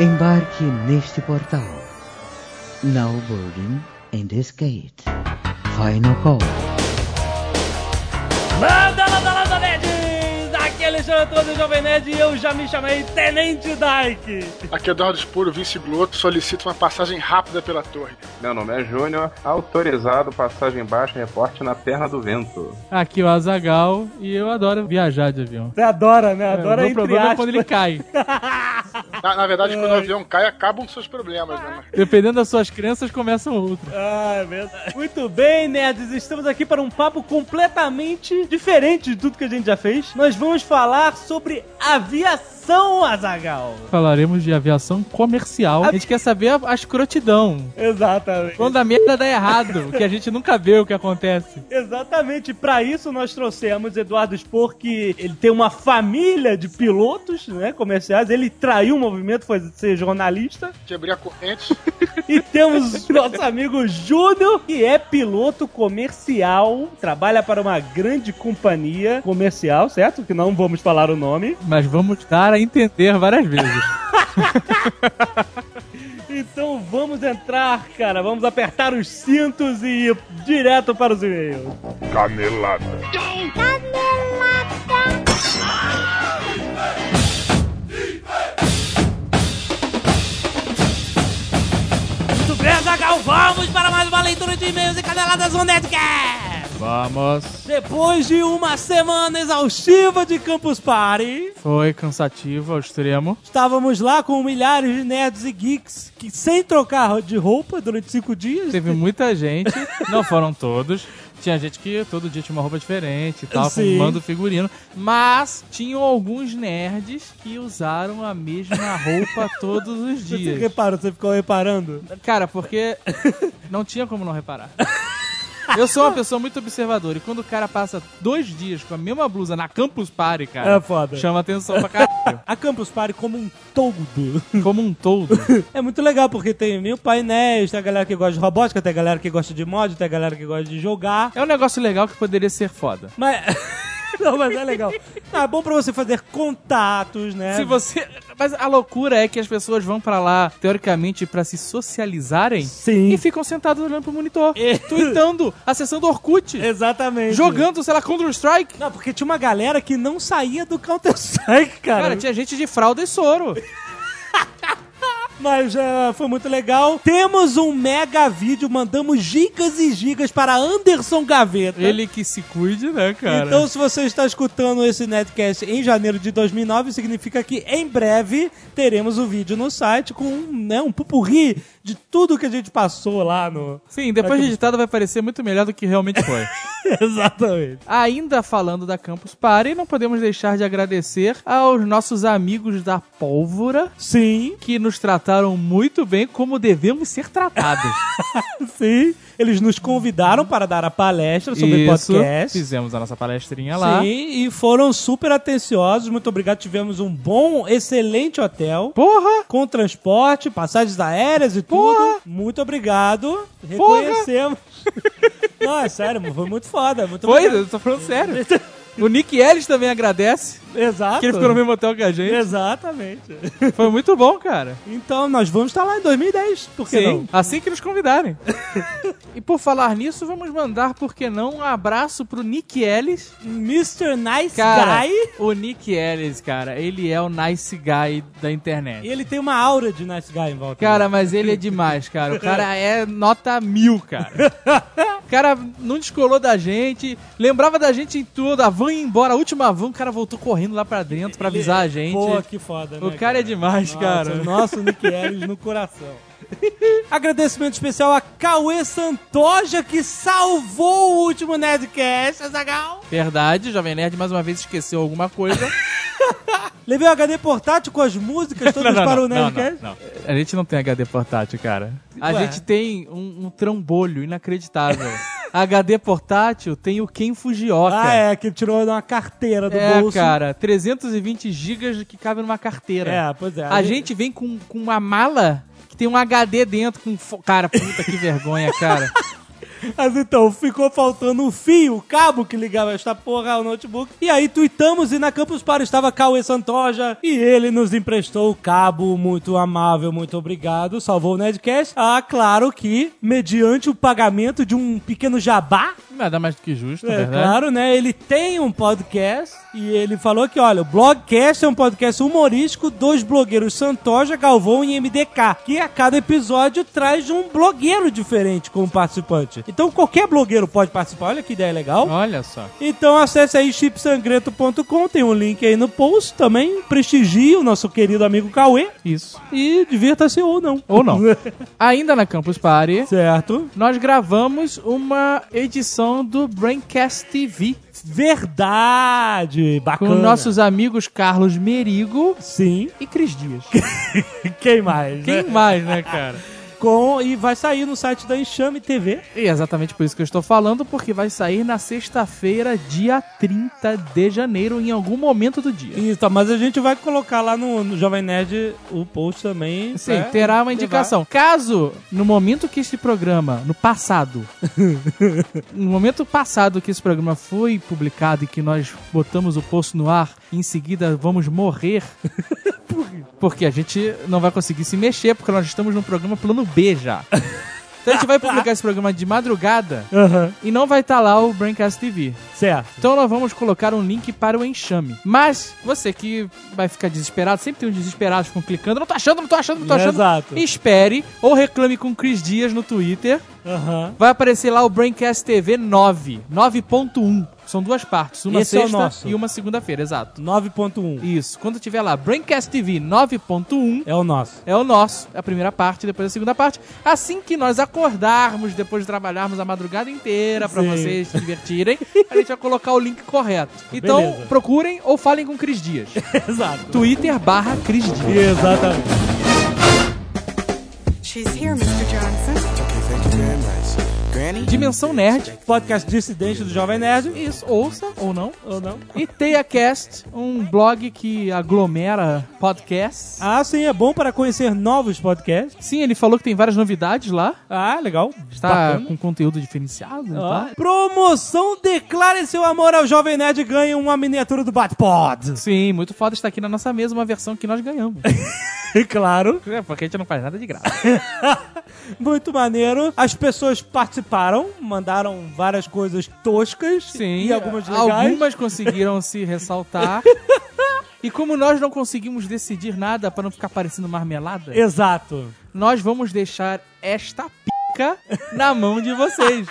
Embarque neste portal. Now boarding in this gate. Final call. Landa, landa, landa, nerds! Aqui é Alexandre Antônio Jovem Nerd e eu já me chamei Tenente Dyke. Aqui é Eduardo Espuro, vice Gloto, solicito uma passagem rápida pela torre. Meu nome é Júnior, autorizado passagem baixa, reporte na perna do vento. Aqui é o Azagal e eu adoro viajar de avião. Você adora, né? Adora o meu entre problema é aspas. quando ele cai. Na, na verdade, quando o avião cai, acabam os seus problemas, né? Dependendo das suas crenças, começam outros. Ah, é verdade. Muito bem, nerds. Estamos aqui para um papo completamente diferente de tudo que a gente já fez. Nós vamos falar sobre aviação, Azagal. Falaremos de aviação comercial. A gente quer saber a, a escrotidão. Exatamente. Quando a merda dá errado, que a gente nunca vê o que acontece. Exatamente. Para isso nós trouxemos Eduardo Spor, que ele tem uma família de pilotos, né, comerciais. Ele traiu o movimento, foi ser jornalista. Quebrei a corrente. E temos nosso amigo Júnior, que é piloto comercial, trabalha para uma grande companhia comercial, certo? Que não vamos falar o nome. Mas vamos dar a entender várias vezes. Então vamos entrar, cara. Vamos apertar os cintos e ir direto para os e-mails. Canelada. Muito bem, Azaghal, vamos para mais uma leitura de e-mails e caneladas no Nerdcast. Vamos. Depois de uma semana exaustiva de Campus Party, Foi cansativo ao extremo. estávamos lá com milhares de nerds e geeks que, sem trocar de roupa durante cinco dias. Teve muita gente, não foram todos. Tinha gente que todo dia tinha uma roupa diferente e tal, Sim. fumando figurino. Mas tinham alguns nerds que usaram a mesma roupa todos os Você dias. reparou, você ficou reparando? Cara, porque não tinha como não reparar. Eu sou uma pessoa muito observadora e quando o cara passa dois dias com a mesma blusa na Campus Party, cara, É foda. chama atenção pra caralho. A Campus Party como um todo. Como um todo. É muito legal porque tem mil painéis, tem a galera que gosta de robótica, tem a galera que gosta de mod, tem a galera que gosta de jogar. É um negócio legal que poderia ser foda. Mas. Não, mas é legal. Ah, é bom pra você fazer contatos, né? Se você. Mas a loucura é que as pessoas vão pra lá, teoricamente, pra se socializarem Sim. e ficam sentados olhando pro monitor, É. tweetando, acessando Orkut, Exatamente. jogando, sei lá, Counter-Strike. Não, porque tinha uma galera que não saía do Counter-Strike, cara. Cara, tinha gente de fralda e soro. Mas é, foi muito legal. Temos um mega vídeo, mandamos gigas e gigas para Anderson Gaveta. Ele que se cuide, né, cara? Então, se você está escutando esse netcast em janeiro de 2009, significa que em breve teremos o vídeo no site com né, um pupurri de tudo que a gente passou lá no. Sim, depois de editado vai parecer muito melhor do que realmente foi. Exatamente. Ainda falando da Campus Party, não podemos deixar de agradecer aos nossos amigos da Pólvora, Sim, que nos trataram muito bem como devemos ser tratados. sim. Eles nos convidaram para dar a palestra sobre Isso, podcast. fizemos a nossa palestrinha lá. Sim, e foram super atenciosos. Muito obrigado. Tivemos um bom, excelente hotel. Porra! Com transporte, passagens aéreas e Porra! tudo. Muito obrigado. Reconhecemos. Não, é sério, foi muito foda. Muito Foi, obrigado. eu tô falando sério. O Nick Ellis também agradece, Exato. que ele ficou no mesmo hotel que a gente. Exatamente. Foi muito bom, cara. Então, nós vamos estar lá em 2010. Por que Sim, não? assim que nos convidarem. e por falar nisso, vamos mandar, por que não, um abraço pro Nick Ellis. Mr. Nice Cara, Guy. o Nick Ellis, cara, ele é o nice guy da internet. E ele tem uma aura de Nice Guy em volta. Cara, mas ele é demais, cara. O cara é nota mil, cara. O cara não descolou da gente, lembrava da gente em tudo, a van ia embora, a última van, o cara voltou correndo lá pra dentro pra avisar a gente. Pô, que foda, né, O cara é demais, Nossa, cara. Nosso Nick Ellis no coração. Agradecimento especial a Cauê Santoja, que salvou o último Nerdcast, Azagal. Verdade, Jovem Nerd mais uma vez esqueceu alguma coisa. Levei o HD portátil com as músicas todas para o Nerdcast. não, não. A gente não tem HD portátil, cara. A Ué. gente tem um, um trambolho inacreditável. HD portátil tem o Ken Fujioka. Ah, é, que tirou uma carteira do É, bolso. cara, 320 gigas que cabe numa carteira. É, pois é. A gente vem com, com uma mala tem um HD dentro com... Cara, puta que vergonha, cara. Mas então, ficou faltando o fio, o cabo que ligava esta porra ao notebook. E aí tweetamos e na Campus Party estava Cauê Santoja e ele nos emprestou o cabo, muito amável, muito obrigado, salvou o Nedcast. Ah, claro que, mediante o pagamento de um pequeno jabá, Nada mais do que justo, é, verdade. claro, né? Ele tem um podcast e ele falou que, olha, o Blogcast é um podcast humorístico dos blogueiros Santoja, Galvão e MDK, que a cada episódio traz um blogueiro diferente como participante. Então qualquer blogueiro pode participar, olha que ideia legal. Olha só. Então acesse aí chipsangreto.com, tem um link aí no post também, prestigie o nosso querido amigo Cauê Isso. e divirta-se ou não. Ou não. Ainda na Campus Party, certo. nós gravamos uma edição do Braincast TV Verdade, com bacana. nossos amigos Carlos Merigo Sim. e Cris Dias. Quem mais? Quem né? mais, né, cara? Com, e vai sair no site da Enxame TV. E é exatamente por isso que eu estou falando, porque vai sair na sexta-feira, dia 30 de janeiro, em algum momento do dia. Isso, mas a gente vai colocar lá no, no Jovem Nerd o post também. Sim, pra terá uma levar. indicação. Caso, no momento que este programa, no passado, no momento passado que esse programa foi publicado e que nós botamos o post no ar, em seguida vamos morrer. Porque a gente não vai conseguir se mexer, porque nós estamos no programa plano B já. Então a gente vai publicar esse programa de madrugada Aham, e não vai estar lá o Braincast TV. certo. Então nós vamos colocar um link para o enxame. Mas você que vai ficar desesperado, sempre tem uns desesperados ficam clicando, não tô achando, não tô achando, não tô achando. Exato. Espere ou reclame com o Cris Dias no Twitter. Aham. Vai aparecer lá o Braincast TV 9, 9.1. São duas partes, uma Esse é sexta nosso. e uma segunda-feira, exato. 9.1 Isso. Quando tiver lá Braincast TV 9.1, é o nosso. é o nosso, a primeira parte, depois a segunda parte. Assim que nós acordarmos, depois de trabalharmos a madrugada inteira pra Sim. vocês se divertirem, a gente vai colocar o link correto. Então, Beleza. procurem ou falem com Cris Dias. Exato. Twitter barra Cris Dias. Exatamente. She's here, Mr. Johnson. Dimensão Nerd. Podcast dissidente do Jovem Nerd. Isso, ouça ou não. Ou não? E TeiaCast, um blog que aglomera podcasts. Ah, sim, é bom para conhecer novos podcasts. Sim, ele falou que tem várias novidades lá. Ah, legal. Está Bacana. com conteúdo diferenciado. Ó, Tá? Promoção Declare seu amor ao Jovem Nerd e ganhe uma miniatura do Batpod. Sim, muito foda estar aqui na nossa mesa uma versão que nós ganhamos. claro. é, porque a gente não faz nada de graça. Muito maneiro. As pessoas participaram, mandaram várias coisas toscas Sim, e algumas legais. algumas conseguiram se ressaltar. E como nós não conseguimos decidir nada para não ficar parecendo marmelada, Exato. nós vamos deixar esta pica na mão de vocês.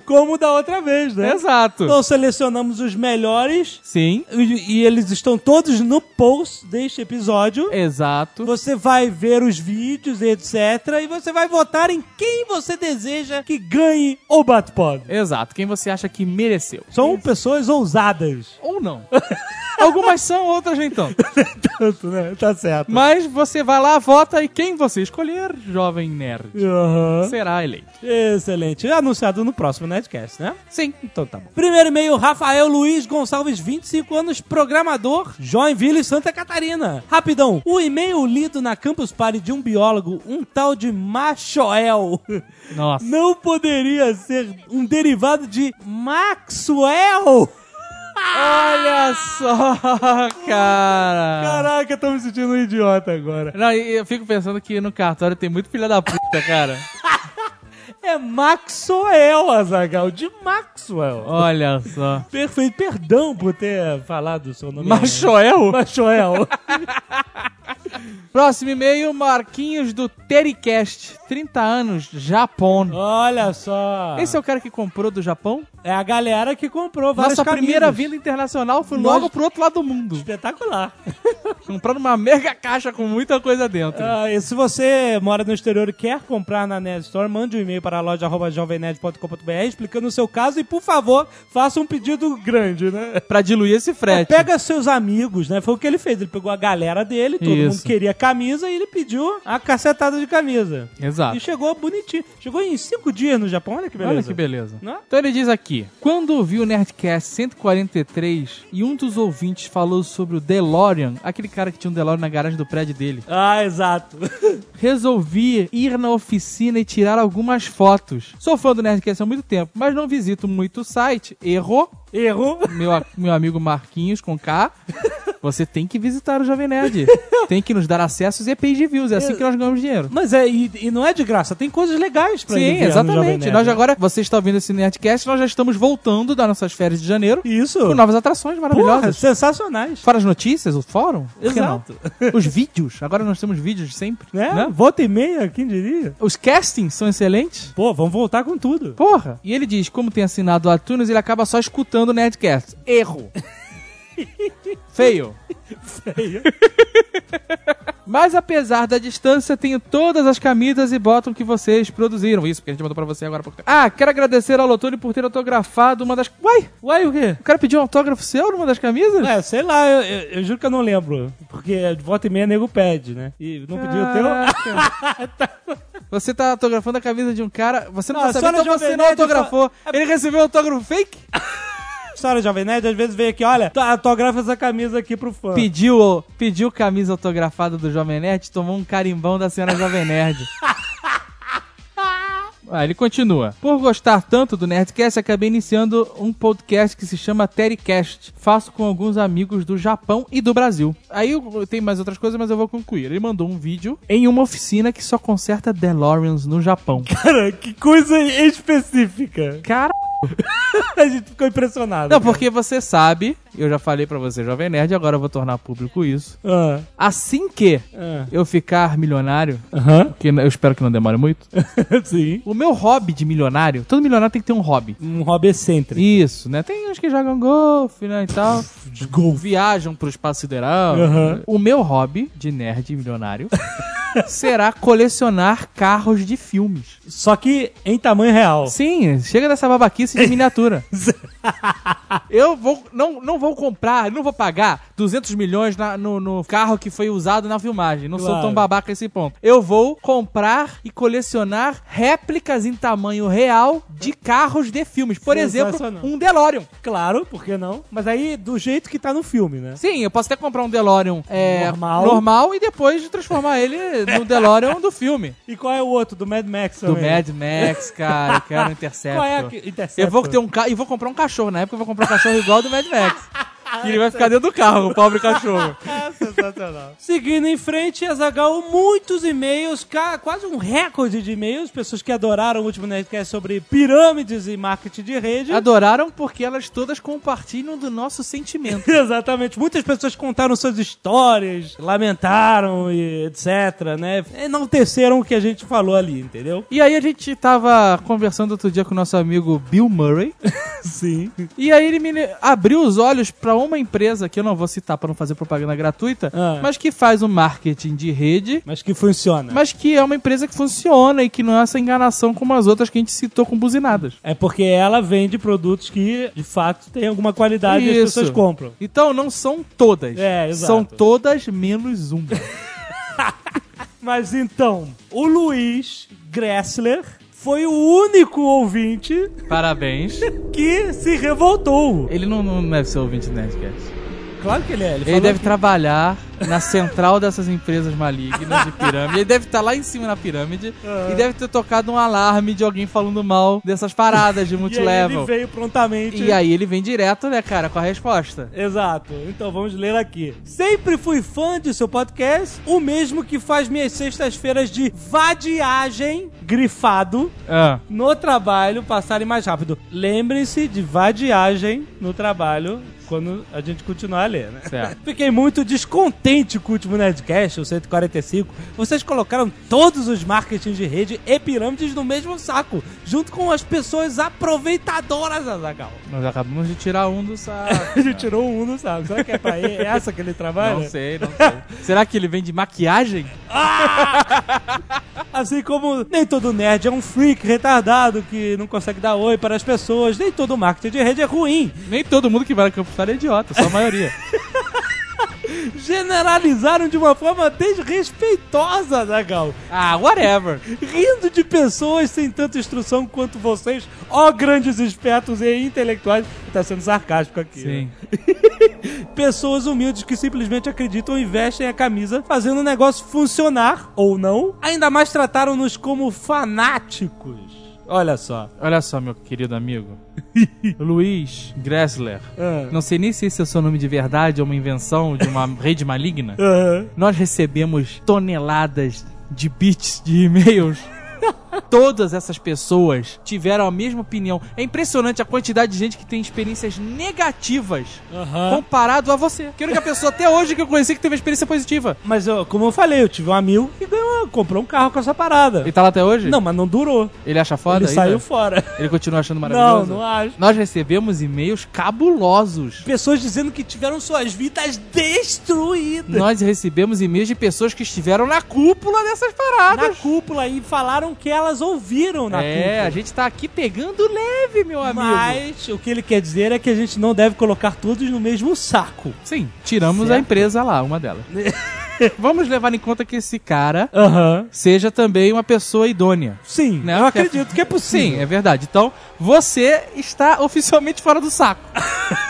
Como da outra vez, né? Exato. Então selecionamos os melhores Sim, e, e eles estão todos no post deste episódio. exato. Você vai ver os vídeos, etc. E você vai votar em quem você deseja que ganhe o Batpod. Exato. Quem você acha que mereceu. São pessoas ousadas. Ou não. Algumas são, outras nem tanto. Tanto, né? Tá certo. Mas você vai lá, vota e quem você escolher, jovem nerd, Aham. será eleito. Excelente. Anunciado no próximo Netcast, né? Sim. Então tá bom. Primeiro e-mail, Rafael Luiz Gonçalves, 25 anos, programador, Joinville, Santa Catarina. Rapidão, o e-mail lido na Campus Party de um biólogo, um tal de Machoel, Nossa. não poderia ser um derivado de Maxwell? Olha só, cara. Caraca, tô me sentindo um idiota agora. Não, eu fico pensando que no cartório tem muito filha da puta, cara. É Maxwell, Azagal, de Maxwell. Olha só. Perfeito, perdão por ter falado o seu nome. Machoel? Machoel. Próximo e-mail, Marquinhos do Tericast. 30 anos, Japão. Olha só. Esse é o cara que comprou do Japão? É a galera que comprou várias Nossa primeira vinda internacional foi Nós- logo pro outro lado do mundo. Espetacular. Comprando uma mega caixa com muita coisa dentro. Ah, e se você mora no exterior e quer comprar na Nerd Store, mande um e-mail para a loja jovemnerd.com.br explicando o seu caso e, por favor, faça um pedido grande, né? Pra diluir esse frete. pega seus amigos, né? Foi o que ele fez. Ele pegou a galera dele, todo mundo queria camisa e ele pediu a cacetada de camisa. Exato. E chegou bonitinho. Chegou em cinco dias no Japão, olha que beleza. Olha que beleza. Não é? Então ele diz aqui: quando ouvi o Nerdcast 143 e um dos ouvintes falou sobre o DeLorean, aquele cara que tinha um DeLorean na garagem do prédio dele, Ah, exato. resolvi ir na oficina e tirar algumas fotos. Sou fã do Nerdcast há muito tempo, mas não visito muito o site. Errou. Errou. Meu, meu amigo Marquinhos com K. Você tem que visitar o Jovem Nerd. Tem que nos dar acessos e page views. É assim que nós ganhamos dinheiro. Mas é, e, e não é de graça, tem coisas legais pra Sim, exatamente. Nós agora, você está ouvindo esse Nerdcast, nós já estamos voltando das nossas férias de janeiro Isso. com novas atrações Porra, maravilhosas. sensacionais. Fora as notícias, o fórum? Exato. Os vídeos. Agora nós temos vídeos sempre. Né? né? Volta e meia, quem diria? Os castings são excelentes. Pô, vamos voltar com tudo. Porra! E ele diz, como tem assinado o iTunes, ele acaba só escutando o Nerdcast. Erro. Feio. Feio. Mas apesar da distância, tenho todas as camisas e bottom que vocês produziram. Isso, porque a gente mandou pra você agora. tempo. Ah, quero agradecer ao Lotone por ter autografado uma das... Uai, Uai, o quê? o cara pediu um autógrafo seu numa das camisas? É, sei lá, eu, eu- eu juro que eu não lembro. Porque de volta e meia nego pede, né? E não pediu o teu. Caraca. Você tá autografando a camisa de um cara. Você não, Não, tá sabendo, então você não autografou. Ele recebeu um autógrafo fake? História Jovem Nerd, às vezes vem aqui, olha, tá, autografa essa camisa aqui pro fã. Pediu, pediu camisa autografada do Jovem Nerd, tomou um carimbão da senhora Jovem Nerd. Ah, ele continua. Por gostar tanto do Nerdcast, acabei iniciando um podcast que se chama Terrycast. Faço com alguns amigos do Japão e do Brasil. Aí eu- tem mais outras coisas, mas eu vou concluir. Ele mandou um vídeo em uma oficina que só conserta DeLoreans no Japão. Cara, que coisa específica. Cara, A gente ficou impressionado. não, cara. porque você sabe, eu já falei pra você, Jovem Nerd, agora eu vou tornar público isso. Ah, Assim que ah. eu ficar milionário, Aham. que eu espero que não demore muito, Sim. o meu hobby de milionário, todo milionário tem que ter um hobby. Um hobby excêntrico. Isso, né? Tem uns que jogam golfe, né, e tal. Golfe. Viajam pro espaço sideral. Aham. O meu hobby de nerd milionário será colecionar carros de filmes. Só que em tamanho real. Sim, chega dessa babaquice de miniatura. Eu vou, não, não vou comprar, não vou pagar 200 milhões na- no, no carro que foi usado na filmagem. Não sou Claro. tão babaca esse ponto. Eu vou comprar e colecionar réplicas em tamanho real de carros de filmes. Por exemplo, um DeLorean. Claro, por que não? Mas aí, do jeito que tá no filme, né? Sim, eu posso até comprar um DeLorean é, Normal. normal e depois transformar ele no DeLorean do filme. E qual é o outro? Do Mad Max Do também? Mad Max, cara. Eu quero um Interceptor. Qual é a. Interceptor? Eu vou ter um carro e vou comprar um cachorro. Na época eu vou comprar um cachorro igual do Mad Max. E ele vai ficar dentro do carro, o pobre cachorro. Sensacional. Seguindo em frente, Azagal, muitos e-mails, quase um recorde de e-mails, pessoas que adoraram o último Nerdcast sobre pirâmides e marketing de rede. Adoraram porque elas todas compartilham do nosso sentimento. Exatamente. Muitas pessoas contaram suas histórias, lamentaram e etc, né? Enalteceram o que a gente falou ali, entendeu? E aí a gente tava conversando outro dia com o nosso amigo Bill Murray. Sim. E aí ele me abriu os olhos pra uma empresa que eu não vou citar pra não fazer propaganda gratuita, Ah. mas que faz um marketing de rede, Mas que funciona. mas que é uma empresa que funciona e que não é essa enganação como as outras que a gente citou com buzinadas. É porque ela vende produtos que, de fato, têm alguma qualidade e as Isso. pessoas compram. Então não são todas. É, exato. São todas menos uma. Mas então, o Luiz Gressler foi o único ouvinte Parabéns. que se revoltou. Ele não, não deve ser ouvinte do Nerdcast. Claro que ele é. Ele, Ele deve que- trabalhar na central dessas empresas malignas de pirâmide. Ele deve estar lá em cima na pirâmide e deve ter tocado um alarme de alguém falando mal dessas paradas de E aí ele multilevel. veio prontamente. E aí ele vem direto, né, cara, com a resposta. Exato. Então vamos ler aqui. Sempre fui fã de seu podcast, o mesmo que faz minhas sextas-feiras de vadiagem, grifado, Ah, no trabalho passarem mais rápido. Lembrem-se de vadiagem no trabalho quando a gente continuar a ler, né? Certo. Fiquei muito descontente com o último Nerdcast, o 145. Vocês colocaram todos os marketing de rede e pirâmides no mesmo saco, junto com as pessoas aproveitadoras, Azagal. nós acabamos de tirar um do saco. A gente tirou um no saco. Será que é pra ele? É essa que ele trabalha? Não sei, não sei. Será que ele vem de maquiagem? Assim como nem todo nerd é um freak retardado que não consegue dar oi para as pessoas, nem todo marketing de rede é ruim. Nem todo mundo que vai na Campus é idiota, só a maioria. generalizaram de uma forma desrespeitosa, Zagal. Ah, whatever. Rindo de pessoas sem tanta instrução quanto vocês, ó grandes espertos e intelectuais. Tá sendo sarcástico aqui. Sim. né? Pessoas humildes que simplesmente acreditam e vestem a camisa fazendo o negócio funcionar, ou não. Ainda mais trataram-nos como fanáticos. Olha só. Olha só, meu querido amigo. Luiz Gressler. Ah. Não sei nem se esse é o seu nome de verdade ou uma invenção de uma rede maligna. Nós recebemos toneladas de bits de e-mails. Todas essas pessoas tiveram a mesma opinião. É impressionante a quantidade de gente que tem experiências negativas Aham. comparado a você. Que a única pessoa até hoje que eu conheci que teve uma experiência positiva. Mas eu- como eu falei, eu tive um amigo que ganhou, comprou um carro com essa parada. Ele tá lá até hoje? Não, mas não durou. Ele acha foda Ele ainda? saiu fora. Ele continua achando Não, maravilhoso? não acho. Nós recebemos e-mails cabulosos. Pessoas dizendo que tiveram suas vidas destruídas. Nós recebemos e-mails de pessoas que estiveram na cúpula dessas paradas. Na cúpula e falaram que elas ouviram na é, cúpula. a gente tá aqui pegando leve, meu amigo. Mas o que ele quer dizer é que a gente não deve colocar todos no mesmo saco. Sim, tiramos Certo. a empresa lá, uma delas. Vamos levar em conta que esse cara seja também uma pessoa idônea. Sim, Né? eu acredito que é possível. Sim, é verdade. Então, você está oficialmente fora do saco.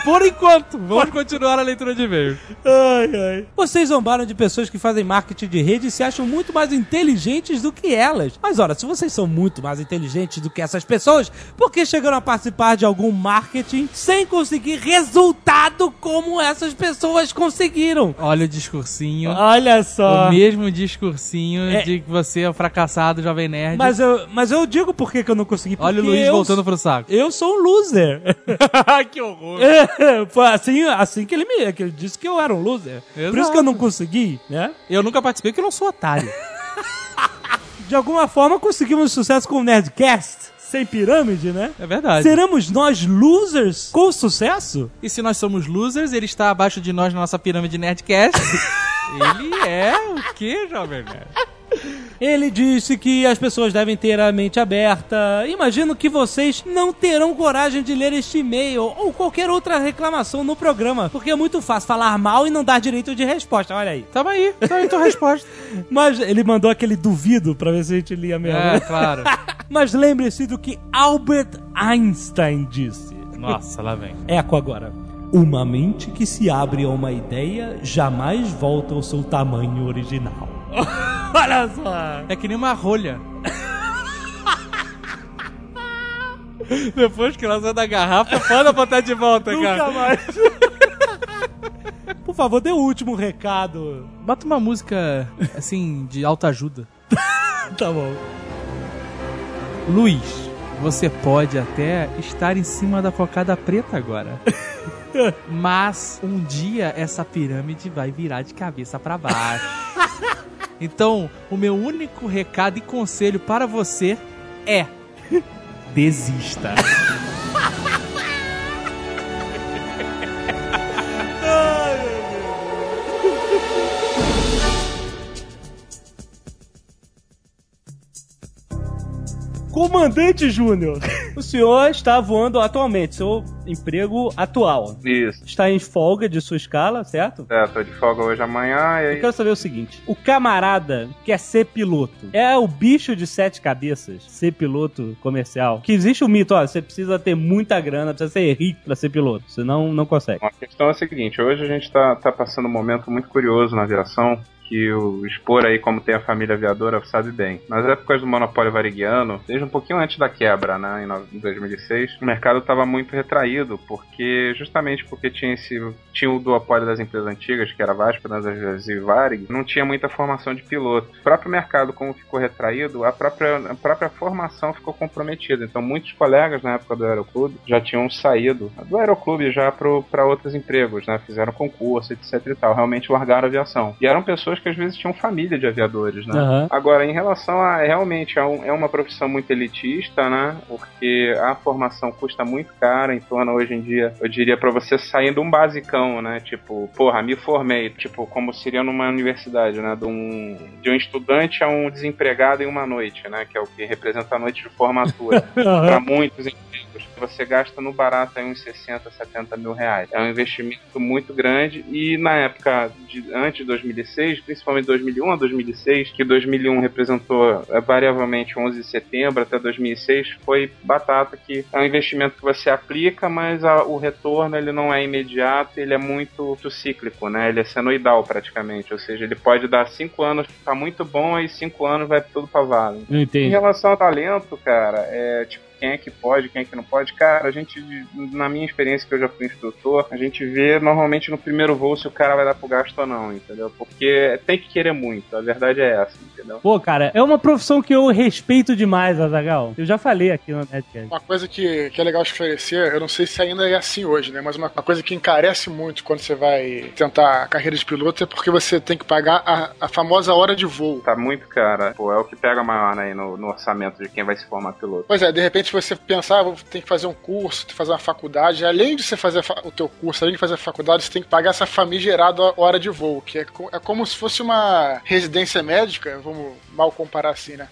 Por enquanto. Vamos continuar a leitura de e-mails. Ai, ai. Vocês zombaram de pessoas que fazem marketing de rede e se acham muito mais inteligentes do que elas. Mas ora, se vocês são muito mais inteligentes do que essas pessoas, por que chegaram a participar de algum marketing sem conseguir resultado como essas pessoas conseguiram? Olha o discursinho. Olha só. O mesmo discursinho É. de que você é um fracassado jovem nerd. Mas eu, mas eu digo por que que eu não consegui. Olha o Luiz eu, voltando pro saco. Eu sou um loser. que horror. É, Foi assim, assim que ele me que ele disse que eu era um loser. Por isso Exato. que eu não consegui, né? Eu nunca participei porque eu não sou otário. De alguma forma conseguimos sucesso com o Nerdcast. Sem pirâmide, né? É verdade. Seremos nós losers com sucesso? E se nós somos losers, ele está abaixo de nós na nossa pirâmide Nerdcast. ele é o quê, jovem nerd? Ele disse que as pessoas devem ter a mente aberta. Imagino que vocês não terão coragem de ler este e-mail ou qualquer outra reclamação no programa, porque é muito fácil falar mal e não dar direito de resposta. Olha aí. Tamo aí, tá aí tua resposta. Mas ele mandou aquele duvido pra ver se a gente lia mesmo. É, claro. Mas lembre-se do que Albert Einstein disse. Nossa, lá vem. Eco agora. Uma mente que se abre a uma ideia jamais volta ao seu tamanho original. Olha só! É que nem uma rolha. Depois que ela sai da garrafa, pode botar de volta, Nunca cara. mais. Por favor, dê o último recado. Bota uma música, assim, de alta ajuda. Tá bom. Luiz, você pode até estar em cima da cocada preta agora. Mas um dia essa pirâmide vai virar de cabeça pra baixo. Então, o meu único recado e conselho para você é: desista. Comandante Júnior, o senhor está voando atualmente, seu emprego atual. Isso. Está em folga de sua escala, certo? É, tô de folga hoje amanhã e Eu aí. quero saber o seguinte: o camarada quer ser piloto. É o bicho de sete cabeças ser piloto comercial. Que existe o mito, ó, você precisa ter muita grana, precisa ser rico pra ser piloto, senão não consegue. A questão é a seguinte, hoje a gente tá, tá passando um momento muito curioso na aviação, que o expor aí como tem a família aviadora sabe bem. Nas épocas do monopólio variguiano, desde um pouquinho antes da quebra, né, em no- em 2006, o mercado estava muito retraído, porque justamente porque tinha esse tinha o duopólio das empresas antigas, que era a Vasco, Transas e Varig, não tinha muita formação de piloto. O próprio mercado, como ficou retraído, a própria, a própria formação ficou comprometida. Então, muitos colegas na época do Aeroclube já tinham saído do Aeroclube já para outros empregos, né? Fizeram concurso, etc e tal. Realmente largaram a aviação. E eram pessoas que às vezes tinham família de aviadores, né? Aham. Agora, em relação a realmente é, um- é uma profissão muito elitista, né? Porque a formação custa muito cara, em torno hoje em dia, eu diria pra você sair de um basicão, né? Tipo, porra, me formei, tipo, como seria numa universidade, né? De um, de um estudante a um desempregado em uma noite, né? Que é o que representa a noite de formatura. Pra muitos pilotos, você gasta no barato aí uns 60, 70 mil reais. É um investimento muito grande e na época de, antes de 2006, principalmente 2001 a 2006, que 2001 representou é, variavelmente 11 de setembro até 2006, foi batata que é um investimento que você aplica, mas a, o retorno ele não é imediato, ele é muito, muito cíclico, né? Ele é senoidal praticamente, ou seja, ele pode dar 5 anos, tá muito bom, e 5 anos vai tudo pra vala. Não Em entendi. relação ao talento, cara, é tipo, quem é que pode, quem é que não pode, cara, a gente, na minha experiência que eu já fui instrutor, a gente vê normalmente no primeiro voo se o cara vai dar pro gasto ou não, entendeu? Porque tem que querer muito, a verdade é essa, entendeu? Pô, cara, é uma profissão que eu respeito demais, Azagal. Eu já falei aqui no Netcast. Uma coisa que, que é legal esclarecer, eu não sei se ainda é assim hoje, né? Mas uma, uma coisa que encarece muito quando você vai tentar a carreira de piloto é porque você tem que pagar a, a famosa hora de voo. Tá muito cara, pô, é o que pega maior né, aí no, no orçamento de quem vai se formar piloto. Pois é, de repente você pensar, ah, ter que fazer um curso, tem que fazer uma faculdade. Além de você fazer o teu curso, além de fazer a faculdade, você tem que pagar essa famigerada hora de voo, que é, é como se fosse uma residência médica, vamos mal comparar assim, né?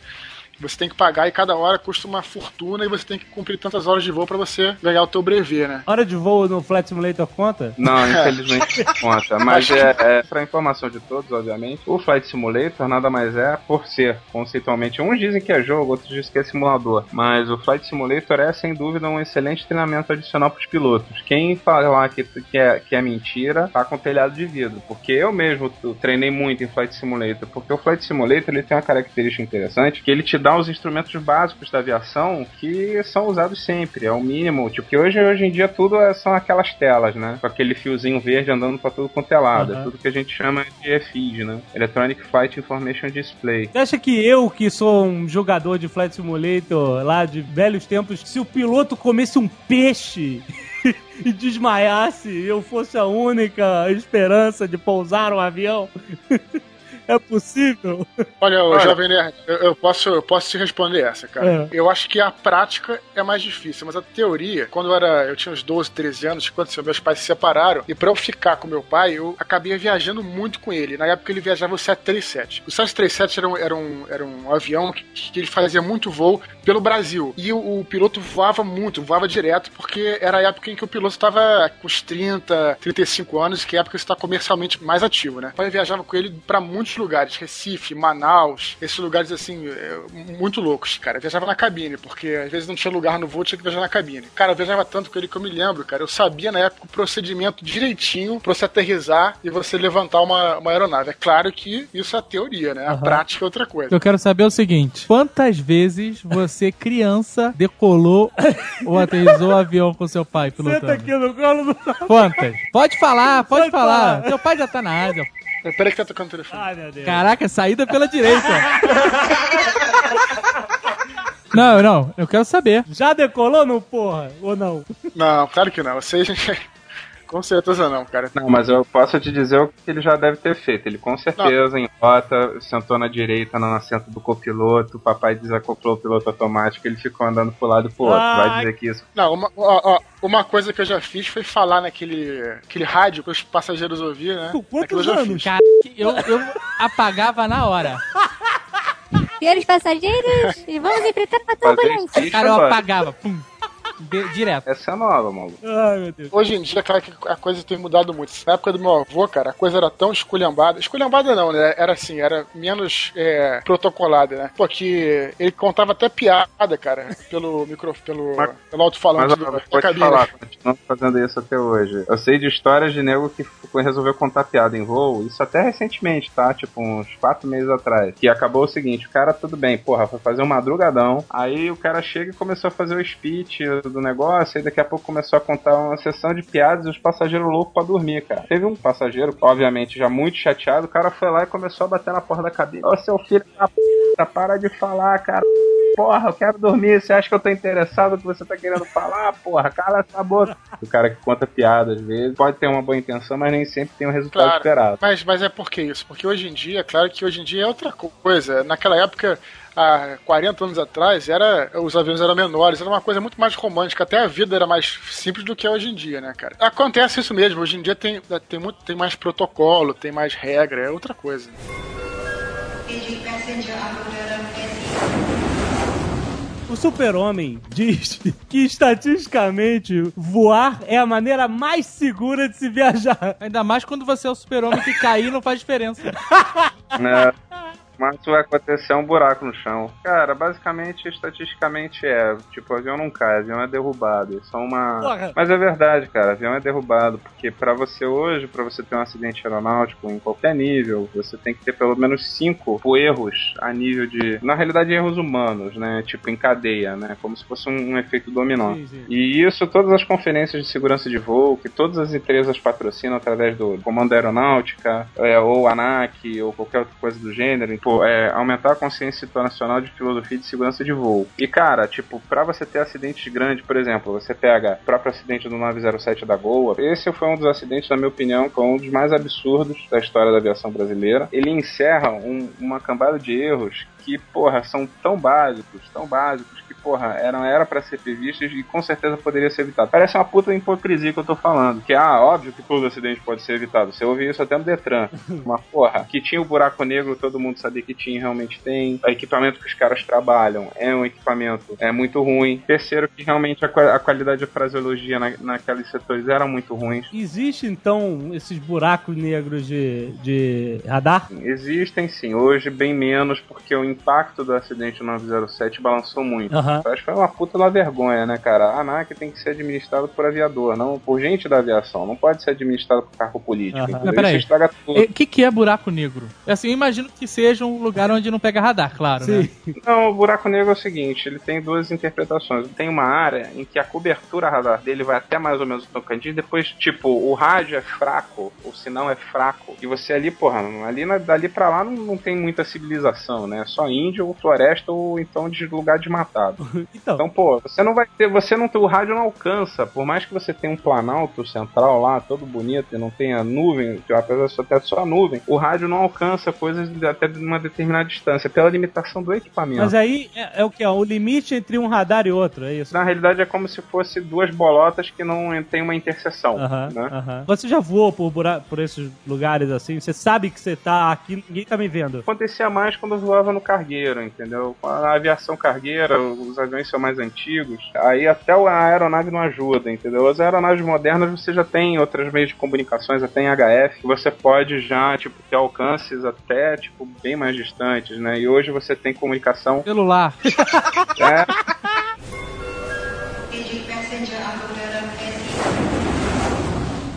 Você tem que pagar e cada hora custa uma fortuna e você tem que cumprir tantas horas de voo pra você ganhar o teu brevet, né? Hora de voo no Flight Simulator conta? Não, infelizmente não conta. Mas é, é para informação de todos, obviamente. O Flight Simulator nada mais é por ser, conceitualmente. Uns dizem que é jogo, outros dizem que é simulador. Mas o Flight Simulator é, sem dúvida, um excelente treinamento adicional para os pilotos. Quem falar que, que, é, que é mentira, tá com telhado de vidro. Porque eu mesmo treinei muito em Flight Simulator. Porque o Flight Simulator ele tem uma característica interessante que ele te dá os instrumentos básicos da aviação que são usados sempre. É o mínimo. Tipo, que hoje, hoje em dia tudo é- são aquelas telas, né? Com aquele fiozinho verde andando pra tudo quanto é lado. Aham. É tudo que a gente chama de EFID, né? Electronic Flight Information Display. Você acha que eu, que sou um jogador de Flight Simulator lá de velhos tempos, se o piloto comesse um peixe e desmaiasse eu fosse a única esperança de pousar um avião? É possível? Olha, Olha. Jovem Nerd, eu, eu posso, eu posso te responder essa, cara. É. Eu acho que a prática é mais difícil, mas a teoria, quando eu era, eu tinha uns 12, 13 anos, quando meus pais se separaram, e pra eu ficar com meu pai, eu acabei viajando muito com ele. Na época ele viajava o 737. O 737 era um, era um, era um avião que, que ele fazia muito voo pelo Brasil. E o, o piloto voava muito, voava direto, porque era a época em que o piloto estava com os 30, 35 anos, que é a época que você está comercialmente mais ativo, né? O pai viajava com ele pra muitos lugares, Recife, Manaus, esses lugares assim, é, muito loucos, cara. Eu viajava na cabine, porque às vezes não tinha lugar no voo, tinha que viajar na cabine. Cara, eu viajava tanto com ele que eu me lembro, cara. Eu sabia na época o procedimento direitinho pra você aterrizar e você levantar uma, uma aeronave. É claro que isso é a teoria, né? A Aham. prática é outra coisa. Eu quero saber o seguinte: quantas vezes você, criança, decolou ou aterrissou o avião com seu pai Senta pilotando? aqui no colo do... Quantas? Pode falar, pode, Pode falar. falar. Teu pai já tá na área. Peraí que tá tocando o telefone. Ai, meu Deus. Caraca, saída pela direita. Não, não, eu quero saber. Já decolou, não, porra? Ou não? Não, claro que não. Você, com certeza não, cara. Não, mas eu posso te dizer o que ele já deve ter feito. Ele com certeza, em rota, sentou na direita, no assento do copiloto, o papai desacoplou o piloto automático, ele ficou andando pro lado e pro outro. Ai. Vai dizer que isso. Não, uma, ó, ó, uma coisa que eu já fiz foi falar naquele aquele rádio que os passageiros ouviam, né? Com quantos anos? Cara, eu, eu apagava na hora. Senhores passageiros, e vamos enfrentar a turbulência. Cara, eu apagava. Pum. De- direto. Essa é nova, maluco. Ai, meu Deus. Hoje em dia, claro que a coisa tem mudado muito. Na época do meu avô, cara, a coisa era tão esculhambada. Esculhambada não, né? Era assim, era menos é, protocolada, né? Porque ele contava até piada, cara, pelo micro, pelo, Mas- pelo alto-falante Mas do- da cabine. falar, continuando fazendo isso até hoje. Eu sei de histórias de nego que resolveu contar piada em voo, isso até recentemente, tá? Tipo, uns quatro meses atrás. Que acabou o seguinte, o cara, tudo bem, porra, foi fazer um madrugadão, aí o cara chega e começou a fazer o speech do negócio, aí daqui a pouco começou a contar uma sessão de piadas e os passageiros loucos pra dormir, cara. Teve um passageiro, obviamente, já muito chateado, o cara foi lá e começou a bater na porta da cabine. Ô, seu filho da puta, para de falar, cara. Porra, eu quero dormir. Você acha que eu tô interessado no que você tá querendo falar? Porra, cala essa boca. O cara que conta piada, às vezes, pode ter uma boa intenção, mas nem sempre tem o resultado Claro. esperado. Mas, mas é por que isso? Porque hoje em dia, claro que hoje em dia é outra coisa. Naquela época, há 40 anos atrás, era, os aviões eram menores, era uma coisa muito mais romântica. Até a vida era mais simples do que é hoje em dia, né, cara? Acontece isso mesmo. Hoje em dia tem, tem, muito, tem mais protocolo, tem mais regra, é outra coisa. O super-homem diz que estatisticamente voar é a maneira mais segura de se viajar. Ainda mais quando você é o super-homem que cair não faz diferença. né? Mas vai acontecer um buraco no chão. Cara, basicamente, estatisticamente é. Tipo, o avião não cai, o avião é derrubado. Isso é uma. Porra. Mas é verdade, cara, o avião é derrubado. Porque pra você hoje, pra você ter um acidente aeronáutico em qualquer nível, você tem que ter pelo menos cinco erros a nível de. Na realidade, erros humanos, né? Tipo, em cadeia, né? Como se fosse um, um efeito dominó. Sim, sim. E isso, todas as conferências de segurança de voo, que todas as empresas patrocinam através do Comando Aeronáutica, é, ou ANAC, ou qualquer outra coisa do gênero, pô, é, aumentar a consciência internacional de filosofia de segurança de voo. E, cara, tipo, pra você ter acidentes grandes, por exemplo, você pega o próprio acidente do 907 da Goa, esse foi um dos acidentes, na minha opinião, que foi um dos mais absurdos da história da aviação brasileira. Ele encerra um- uma cambada de erros que, porra, são tão básicos, tão básicos, porra, eram, era pra ser previstos e com certeza poderia ser evitado. Parece uma puta hipocrisia que eu tô falando. Que, ah, óbvio que todo acidente pode ser evitado. Você ouve isso até no Detran. Uma porra, que tinha o buraco negro, todo mundo sabia que tinha, realmente tem. O equipamento que os caras trabalham é um equipamento é muito ruim. Terceiro, que realmente a, a qualidade de fraseologia na, naqueles setores era muito ruim. Existe então esses buracos negros de, de radar? Existem sim, hoje bem menos, porque o impacto do acidente 907 balançou muito. Aham. Eu acho que foi uma puta da vergonha, né, cara? A ANAC tem que ser administrado por aviador, não por gente da aviação. Não pode ser administrado por cargo político. Mas peraí. Isso estraga tudo. O que, que é buraco negro? Assim, eu imagino que seja um lugar onde não pega radar, claro, né? Não, o buraco negro é o seguinte, ele tem duas interpretações. Tem uma área em que a cobertura radar dele vai até mais ou menos o Tocantins, depois, tipo, o rádio é fraco, o sinal é fraco, e você ali, porra, ali dali pra lá não, não tem muita civilização, né? É Só índio, ou floresta, ou então de lugar desmatado. Então, Então, pô, você não vai ter, você não tem, o rádio não alcança, por mais que você tenha um planalto central lá, todo bonito, e não tenha nuvem, apesar de só ter só nuvem, o rádio não alcança coisas até de uma determinada distância, pela limitação do equipamento. mas aí é, é o que? O limite entre um radar e outro, é isso? Na realidade é como se fosse duas bolotas que não tem uma interseção, Aham, né? aham. Você já voou por, por esses lugares assim? Você sabe que você tá aqui, ninguém tá me vendo. Acontecia mais quando eu voava no cargueiro, entendeu? A aviação cargueira, os aviões são mais antigos, aí até a aeronave não ajuda, entendeu? As aeronaves modernas você já tem outros meios de comunicações, até em HF, que você pode já, tipo, ter alcances até, tipo, bem mais distantes, né? E hoje você tem comunicação Celular. é,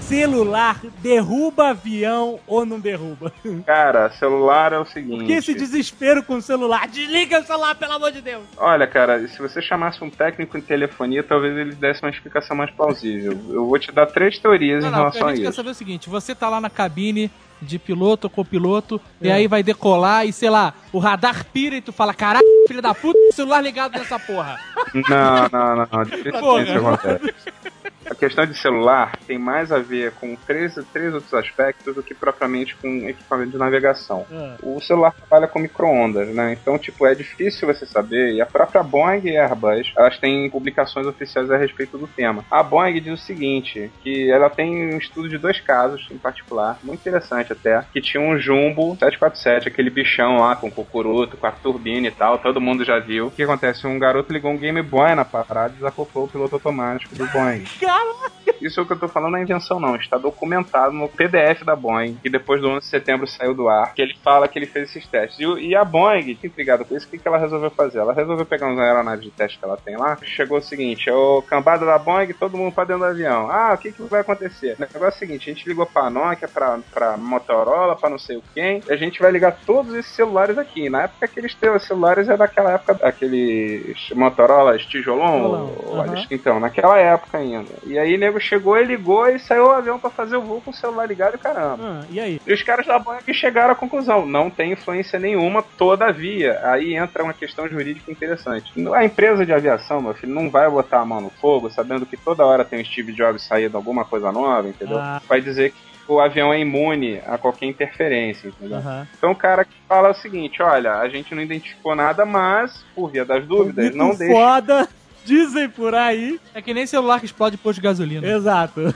Celular derruba avião ou não derruba? Cara, celular é o seguinte. Por que esse desespero com o celular? Desliga o celular, pelo amor de Deus! Olha, cara, se você chamasse um técnico em telefonia, talvez ele desse uma explicação mais plausível. Eu vou te dar três teorias Não, em não, relação a a gente quer isso. saber o seguinte: você tá lá na cabine de piloto ou copiloto, e aí vai decolar e sei lá, o radar pira e tu fala: caralho, filho da puta, o celular ligado nessa porra. Não, não, não, não. Dificilmente Porra. isso acontece. A questão de celular tem mais a ver com três, três outros aspectos do que propriamente com equipamento de navegação. Ah. O celular trabalha com micro-ondas, né? Então, tipo, é difícil você saber. E a própria Boeing e Airbus, elas têm publicações oficiais a respeito do tema. A Boeing diz o seguinte, que ela tem um estudo de dois casos em particular, muito interessante até, que tinha um Jumbo 747, aquele bichão lá com cocuruto, com a turbina e tal, todo mundo já viu. O que acontece? Um garoto ligou um Game Boy na parada e desacoplou o piloto automático do Boeing. Isso é o que eu tô falando não é invenção, não. Está documentado no PDF da Boeing, que depois do 11 de setembro saiu do ar, que ele fala que ele fez esses testes. E, e a Boeing, que intrigada com isso, o que, que ela resolveu fazer? Ela resolveu pegar umas aeronaves de teste que ela tem lá. Chegou o seguinte: é o cambada da Boeing, todo mundo pra dentro do avião. Ah, o que, que vai acontecer? O negócio é o seguinte: a gente ligou pra Nokia, pra, pra Motorola, pra não sei o quem, e a gente vai ligar todos esses celulares aqui. Na época que eles os celulares é daquela época, aqueles Motorola tijolão. Aham. então, naquela época ainda. E aí, nego chegou e ligou e saiu o avião pra fazer o voo com o celular ligado e caramba. Ah, e aí? E os caras da Boeing chegaram à conclusão, não tem influência nenhuma, todavia. Aí entra uma questão jurídica interessante. A empresa de aviação, meu filho, não vai botar a mão no fogo, sabendo que toda hora tem o Steve Jobs saindo alguma coisa nova, entendeu? Ah. Vai dizer que o avião é imune a qualquer interferência, entendeu? Aham. Então o cara que fala o seguinte, olha, a gente não identificou nada, mas, por via das dúvidas, não Muito deixa foda, dizem por aí. É que nem celular que explode posto de gasolina. Exato.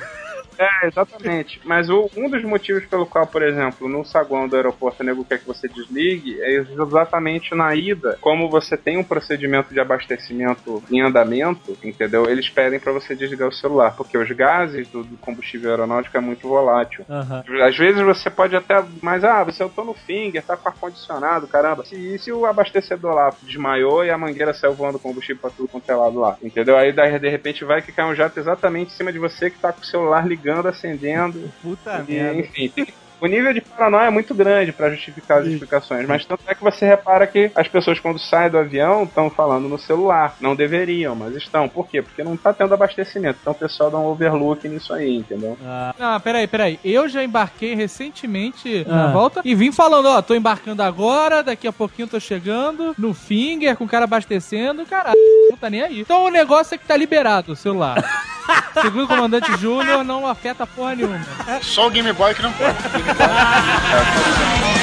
É, exatamente. Mas o- um dos motivos pelo qual, por exemplo, no saguão do aeroporto o nego quer que você desligue é exatamente na ida. Como você tem um procedimento de abastecimento em andamento, entendeu? Eles pedem pra você desligar o celular, porque os gases do, do combustível aeronáutico é muito volátil. Aham. Às vezes você pode até. Mas, ah, você eu tô no finger, tá com ar-condicionado, caramba. Se, e se o abastecedor lá desmaiou e a mangueira saiu voando combustível pra tudo quanto é lado lá? Entendeu? Aí daí, de repente vai que cai um jato exatamente em cima de você que tá com o celular ligando, acendendo. Puta E, merda. enfim, o nível de paranoia é muito grande pra justificar as explicações, mas tanto é que você repara que as pessoas quando saem do avião estão falando no celular. Não deveriam, mas estão. Por quê? Porque não tá tendo abastecimento. Então o pessoal dá um overlook nisso aí, entendeu? Ah, Não, peraí, peraí. Eu já embarquei recentemente Ah. na volta e vim falando, ó, tô embarcando agora, daqui a pouquinho tô chegando, no finger, com o cara abastecendo, caralho, não tá nem aí. Então o negócio é que tá liberado o celular. Segundo o comandante Júnior, não afeta porra nenhuma. Só o Game Boy que não pode.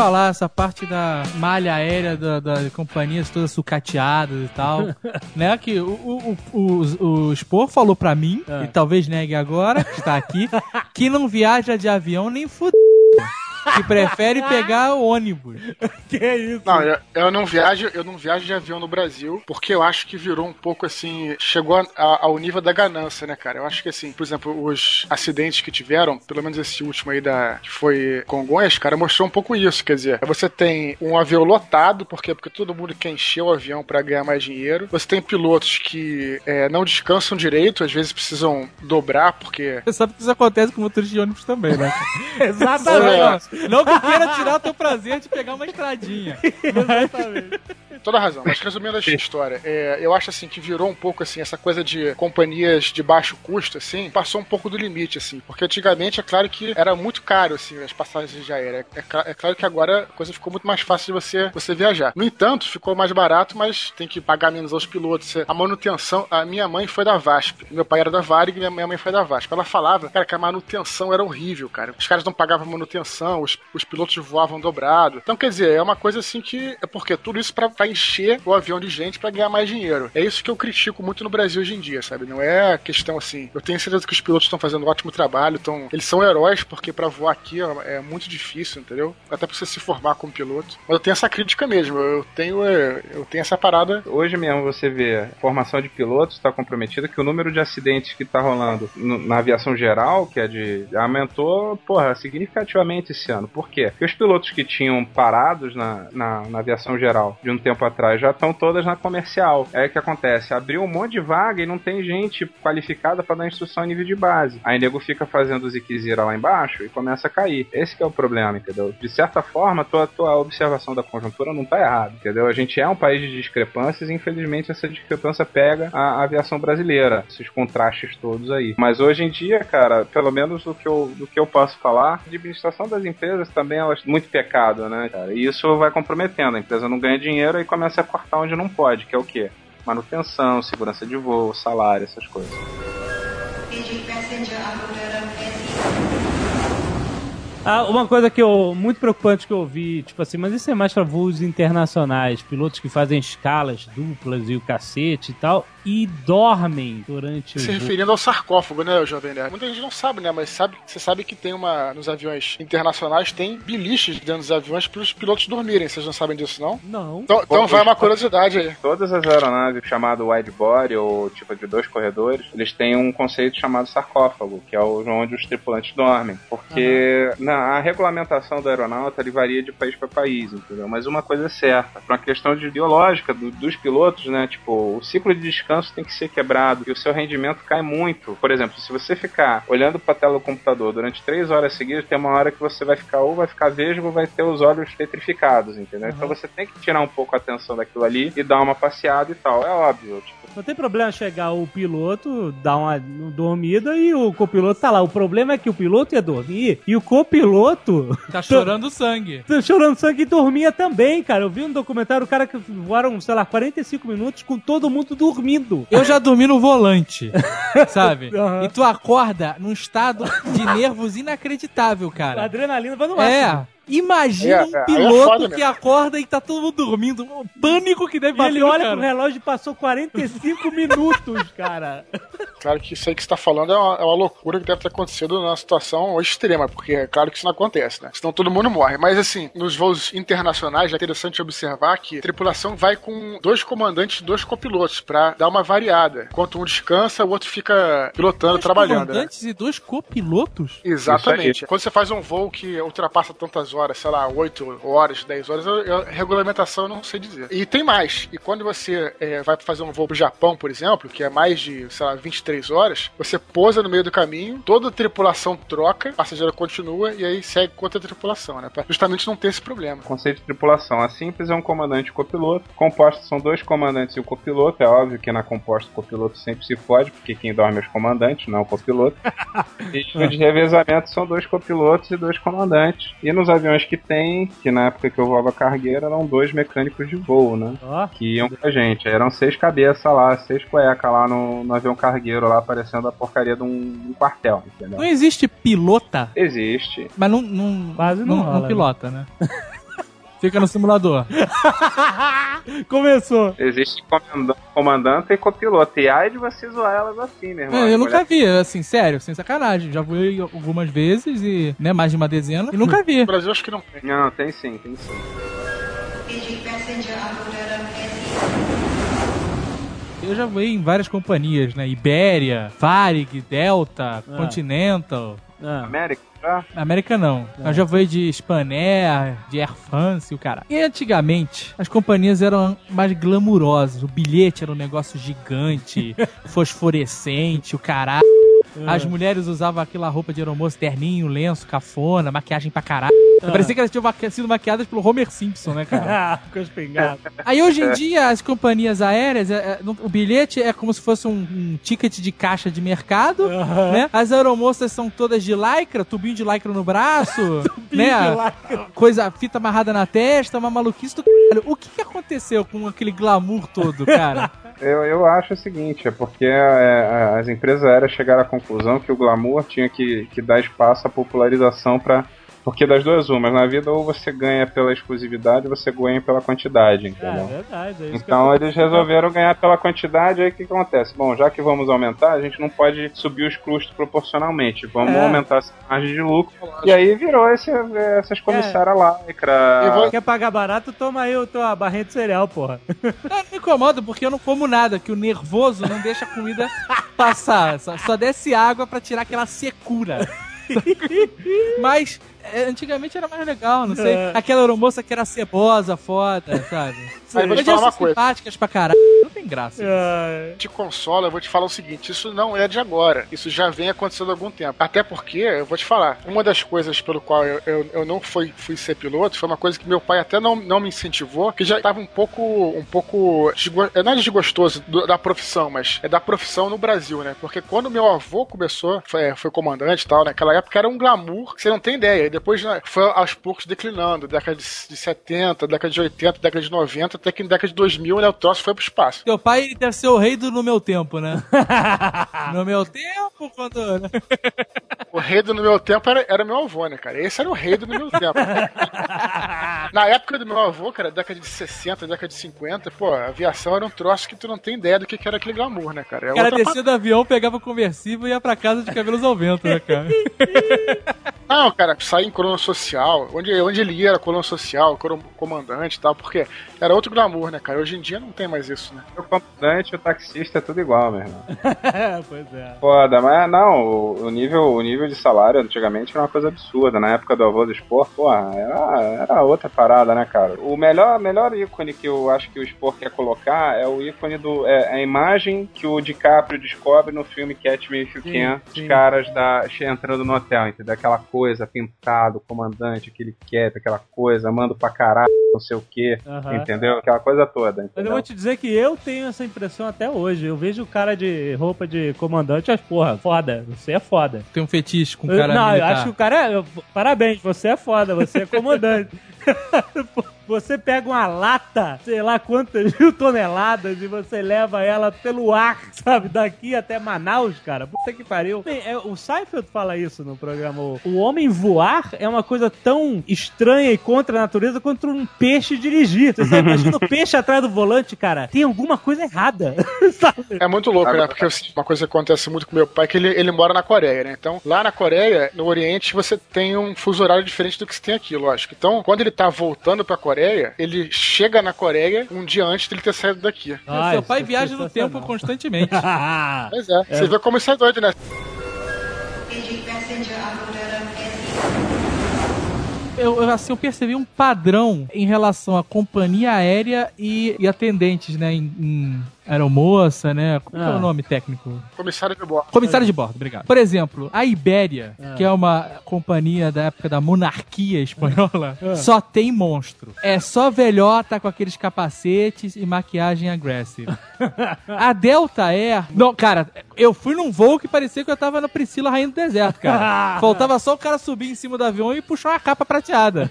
Falar essa parte da malha aérea da, das companhias todas sucateadas e tal, né? Que o, o, o, o, Spor falou pra mim, Ah. e talvez negue agora, que está aqui, que não viaja de avião nem fudendo. Que prefere pegar o ônibus. que isso? Não, eu, eu não viajo, eu não viajo de avião no Brasil, porque eu acho que virou um pouco assim, chegou a- a- ao nível da ganância, né, cara? Eu acho que assim, por exemplo, os acidentes que tiveram, pelo menos esse último aí da que foi Congonhas, cara, mostrou um pouco isso, quer dizer, você tem um avião lotado, por quê? Porque todo mundo quer encher o avião pra ganhar mais dinheiro. Você tem pilotos que é, não descansam direito, às vezes precisam dobrar porque Você sabe que isso acontece com motorista de ônibus também, né? Exatamente. Não que queira tirar o teu prazer de pegar uma estradinha. Toda razão, mas resumindo a história, é, eu acho assim que virou um pouco assim, essa coisa de companhias de baixo custo, assim, passou um pouco do limite, assim, porque antigamente é claro que era muito caro, assim, as passagens de aérea. É, é claro que agora a coisa ficou muito mais fácil de você, você viajar. No entanto, ficou mais barato, mas tem que pagar menos aos pilotos. A manutenção, a minha mãe foi da VASP, meu pai era da Varig e minha mãe foi da VASP. Ela falava, cara, que a manutenção era horrível, cara. Os caras não pagavam manutenção, os, os pilotos voavam dobrado. Então, quer dizer, é uma coisa assim que é porque tudo isso pra encher o avião de gente pra ganhar mais dinheiro. É isso que eu critico muito no Brasil hoje em dia, sabe? Não é questão assim. Eu tenho certeza que os pilotos estão fazendo um ótimo trabalho, tão, eles são heróis porque pra voar aqui ó, é muito difícil, entendeu? Até pra você se formar como piloto. Mas eu tenho essa crítica mesmo. Eu tenho, é, eu tenho essa parada. Hoje mesmo você vê a formação de pilotos está comprometida, que o número de acidentes que está rolando na aviação geral, que é de. aumentou, porra, significativamente esse ano. Por quê? Porque os pilotos que tinham parados na, na, na aviação geral de um tempo atrás já estão todas na comercial. É o que acontece, abriu um monte de vaga e não tem gente qualificada para dar instrução a nível de base. Aí nego fica fazendo ziquezira lá embaixo e começa a cair. Esse é o problema, entendeu? De certa forma, tua, tua observação da conjuntura não tá errada, entendeu? A gente é um país de discrepâncias e infelizmente essa discrepância pega a aviação brasileira, esses contrastes todos aí. Mas hoje em dia, cara, pelo menos do que eu, do que eu posso falar, a administração das empresas também é muito pecado, né, cara? E isso vai comprometendo. A empresa não ganha dinheiro e começa a cortar onde não pode, que é o quê? Manutenção, segurança de voo, salário, essas coisas. Ah, uma coisa que eu muito preocupante que eu ouvi, tipo assim, mas isso é mais pra voos internacionais, pilotos que fazem escalas duplas e o cacete e tal, e dormem durante o Se referindo ao sarcófago, né, Jovem Nerd? Muita gente não sabe, né? Mas sabe, você sabe que tem uma. Nos aviões internacionais tem biliches dentro dos aviões para os pilotos dormirem. Vocês não sabem disso, não? Não. Então, então vai uma curiosidade aí. Todas as aeronaves chamado wide body ou tipo de dois corredores, eles têm um conceito chamado sarcófago, que é onde os tripulantes dormem. Porque na a regulamentação da aeronauta ele varia de país para país, entendeu? Mas uma coisa é certa, para uma questão de biológica do- dos pilotos, né? Tipo, o ciclo de descanso tem que ser quebrado e o seu rendimento cai muito. Por exemplo, se você ficar olhando para a tela do computador durante três horas seguidas, tem uma hora que você vai ficar ou vai ficar vesgo ou vai ter os olhos petrificados, entendeu? Então você tem que tirar um pouco a atenção daquilo ali e dar uma passeada e tal. É óbvio, tipo, Não tem problema chegar o piloto, dar uma dormida e o copiloto tá lá. O problema é que o piloto ia dormir e o piloto Tá chorando sangue. tá chorando sangue e dormia também, cara. Eu vi um documentário, o cara que voaram, sei lá, 45 minutos com todo mundo dormindo. Eu já dormi no volante, sabe? Aham. E tu acorda num estado de nervos inacreditável, A cara. adrenalina vai no máximo. É. Imagina É, é, um aí é piloto que acorda e tá todo mundo dormindo. O pânico que deve E bater ele olha cara. pro relógio e passou 45 minutos, cara. Claro que isso aí que você tá falando é uma, é uma loucura que deve ter acontecido numa situação extrema, porque é claro que isso não acontece, né? Senão todo mundo morre. Mas assim, nos voos internacionais é interessante observar que a tripulação vai com dois comandantes e dois copilotos pra dar uma variada. Enquanto um descansa, o outro fica pilotando, Dois trabalhando. Né? comandantes e dois copilotos? Exatamente. Quando você faz um voo que ultrapassa tantas horas, sei lá, 8 horas, 10 horas, eu, eu- regulamentação eu não sei dizer. E tem mais. E quando você é, vai fazer um voo pro Japão, por exemplo, que é mais de, sei lá, 23 horas, você pousa no meio do caminho, toda a tripulação troca, o passageiro continua e aí segue com outra tripulação, né? Pra justamente não ter esse problema. O conceito de tripulação. A simples é um comandante e copiloto. Composto são dois comandantes e o copiloto. É óbvio que na composta o copiloto sempre se fode, porque quem dorme é os comandantes, não o copiloto. E de revezamento são dois copilotos e dois comandantes. E nos aviões que tem, que na época que eu voava cargueira, eram dois mecânicos de voo, né? Ó. Que iam com a gente. Eram seis cabeças lá, seis cuecas lá no, no avião cargueiro, lá parecendo a porcaria de um, um quartel, entendeu? Não existe pilota, Existe. mas não, não, Quase não rola, né? pilota, né? Fica no simulador. Começou. Existe comanda- comandante e copiloto. E ai de você zoar elas assim, meu irmão. É, eu nunca vi, assim, sério, sem sacanagem. Já fui algumas vezes e, né, mais de uma dezena, e nunca vi. No Brasil acho que não tem. Não, tem sim, tem sim. Eu já fui em várias companhias, né? Ibéria, Varig, Delta, Continental. Ah. América, já? América não. Eu já fui de Spanair, de Air France e o cara. E antigamente, as companhias eram mais glamurosas. O bilhete era um negócio gigante, fosforescente, o caralho. As mulheres usavam aquela roupa de aeromoço, terninho, lenço, cafona, maquiagem pra caralho. Parecia que elas tinham maqui- sido maquiadas pelo Homer Simpson, né, cara? Ah, com as pingadas. Aí hoje em dia as companhias aéreas, é, é, o bilhete é como se fosse um, um ticket de caixa de mercado, né? As aeromoças são todas de lycra, tubinho de lycra no braço, né? Coisa, fita amarrada na testa, uma maluquice do caralho. O que, que aconteceu com aquele glamour todo, cara? Eu, eu acho o seguinte, é porque é, as empresas aéreas chegaram à conclusão que o glamour tinha que, que dar espaço à popularização para Porque das duas umas, na vida ou você ganha pela exclusividade ou você ganha pela quantidade, É, entendeu? verdade. É isso que Então eles resolveram ganhar pela quantidade, aí o que acontece? Bom, já que vamos aumentar, a gente não pode subir os custos proporcionalmente. Vamos É. aumentar essa margem de lucro. E aí virou esse, essas comissárias lá, lycra. Quer pagar barato, toma aí a tua barrinha de cereal, porra. Não, me incomoda porque eu não como nada, que o nervoso não deixa a comida passar. Só, só desce água pra tirar aquela secura. Mas é, antigamente era mais legal, não sei. É. Aquela aeromoça que era cebosa, foda, sabe? Mas vou te falar uma coisa. simpáticas pra caralho. Não tem graça. É, te consola, eu vou te falar o seguinte: isso não é de agora. Isso já vem acontecendo há algum tempo. Até porque, eu vou te falar, uma das coisas pelo qual eu, eu, eu não fui, fui ser piloto foi uma coisa que meu pai até não, não me incentivou, que já estava um pouco. um pouco. é, Não é desgostoso do- da profissão, mas é da profissão no Brasil, né? Porque quando meu avô começou, foi, foi comandante e tal, naquela época era um glamour, que você não tem ideia. E depois né, foi aos poucos declinando, década de, de 70, década de 80, década de 90, até que em década de 2000, né, o troço foi pro espaço. Teu pai ele deve ser o rei do no meu tempo, né? no meu tempo, quando. né? O rei do no meu tempo era, era meu avô, né, cara? Esse era o rei do no meu tempo. Na época do meu avô, cara, década de 60, década de 50, pô, a aviação era um troço que tu não tem ideia do que, era aquele glamour, né, cara? É O cara descia do avião, pegava o conversível e ia pra casa de cabelos ao vento, né, cara? Não, cara, sair em coluna social, onde, onde ele ia era coluna social, comandante e tal, porque era outro glamour, né, cara? Hoje em dia não tem mais isso, né? O comandante e o taxista é tudo igual, meu irmão. pois é. Foda, mas não, o, nível, o nível de salário antigamente era uma coisa absurda. Na época do avô do Sport, porra, era, era outra parada, né, cara? O melhor, melhor ícone que eu acho que o Sport quer colocar é o ícone do. É, a imagem que o DiCaprio descobre no filme Catch Me If You Can, sim. os caras da, entrando no hotel, entendeu? Aquela coisa, pintado, comandante, aquele quieto, aquela coisa, mando pra caralho, não sei o que, Aham. Entendeu? Aquela coisa toda, Mas eu entendeu? vou te dizer que eu tenho essa impressão até hoje. Eu vejo o cara de roupa de comandante, as porra, foda, você é foda. Tem um fetiche com o Eu- cara não, eu militar. acho que o cara é. eu- Parabéns, você é foda, você é comandante. Você pega uma lata, sei lá quantas mil toneladas, e você leva ela pelo ar, sabe? Daqui até Manaus, cara. Puta que pariu. Bem, é, o Seinfeld fala isso no programa. O- homem voar é uma coisa tão estranha e contra a natureza quanto um peixe dirigir. Você sabe, imagina o peixe atrás do volante, cara. Tem alguma coisa errada, sabe? É muito louco, né? Porque uma coisa que acontece muito com meu pai é que ele, ele mora na Coreia, né? Então, lá na Coreia, no Oriente, você tem um fuso horário diferente do que você tem aqui, lógico. Então, quando ele tá voltando pra Coreia, ele chega na Coreia um dia antes dele ter saído daqui. Ah, Seu pai é viaja no tempo constantemente. Pois é, você vê como isso é doido, né? eu, eu, assim, eu percebi um padrão em relação à companhia aérea e, e atendentes, né? Em, em aeromoça, né? Como que é Ah. o nome técnico? Comissário de bordo. Comissário de bordo, obrigado. Por exemplo, a Ibéria, Ah. que é uma companhia da época da monarquia espanhola, Ah. só tem monstro. É só velhota com aqueles capacetes e maquiagem agressiva. a Delta Air. Não, cara, eu fui num voo que parecia que eu tava na Priscila Rainha do Deserto, cara. Faltava só o cara subir em cima do avião e puxar uma capa prateada.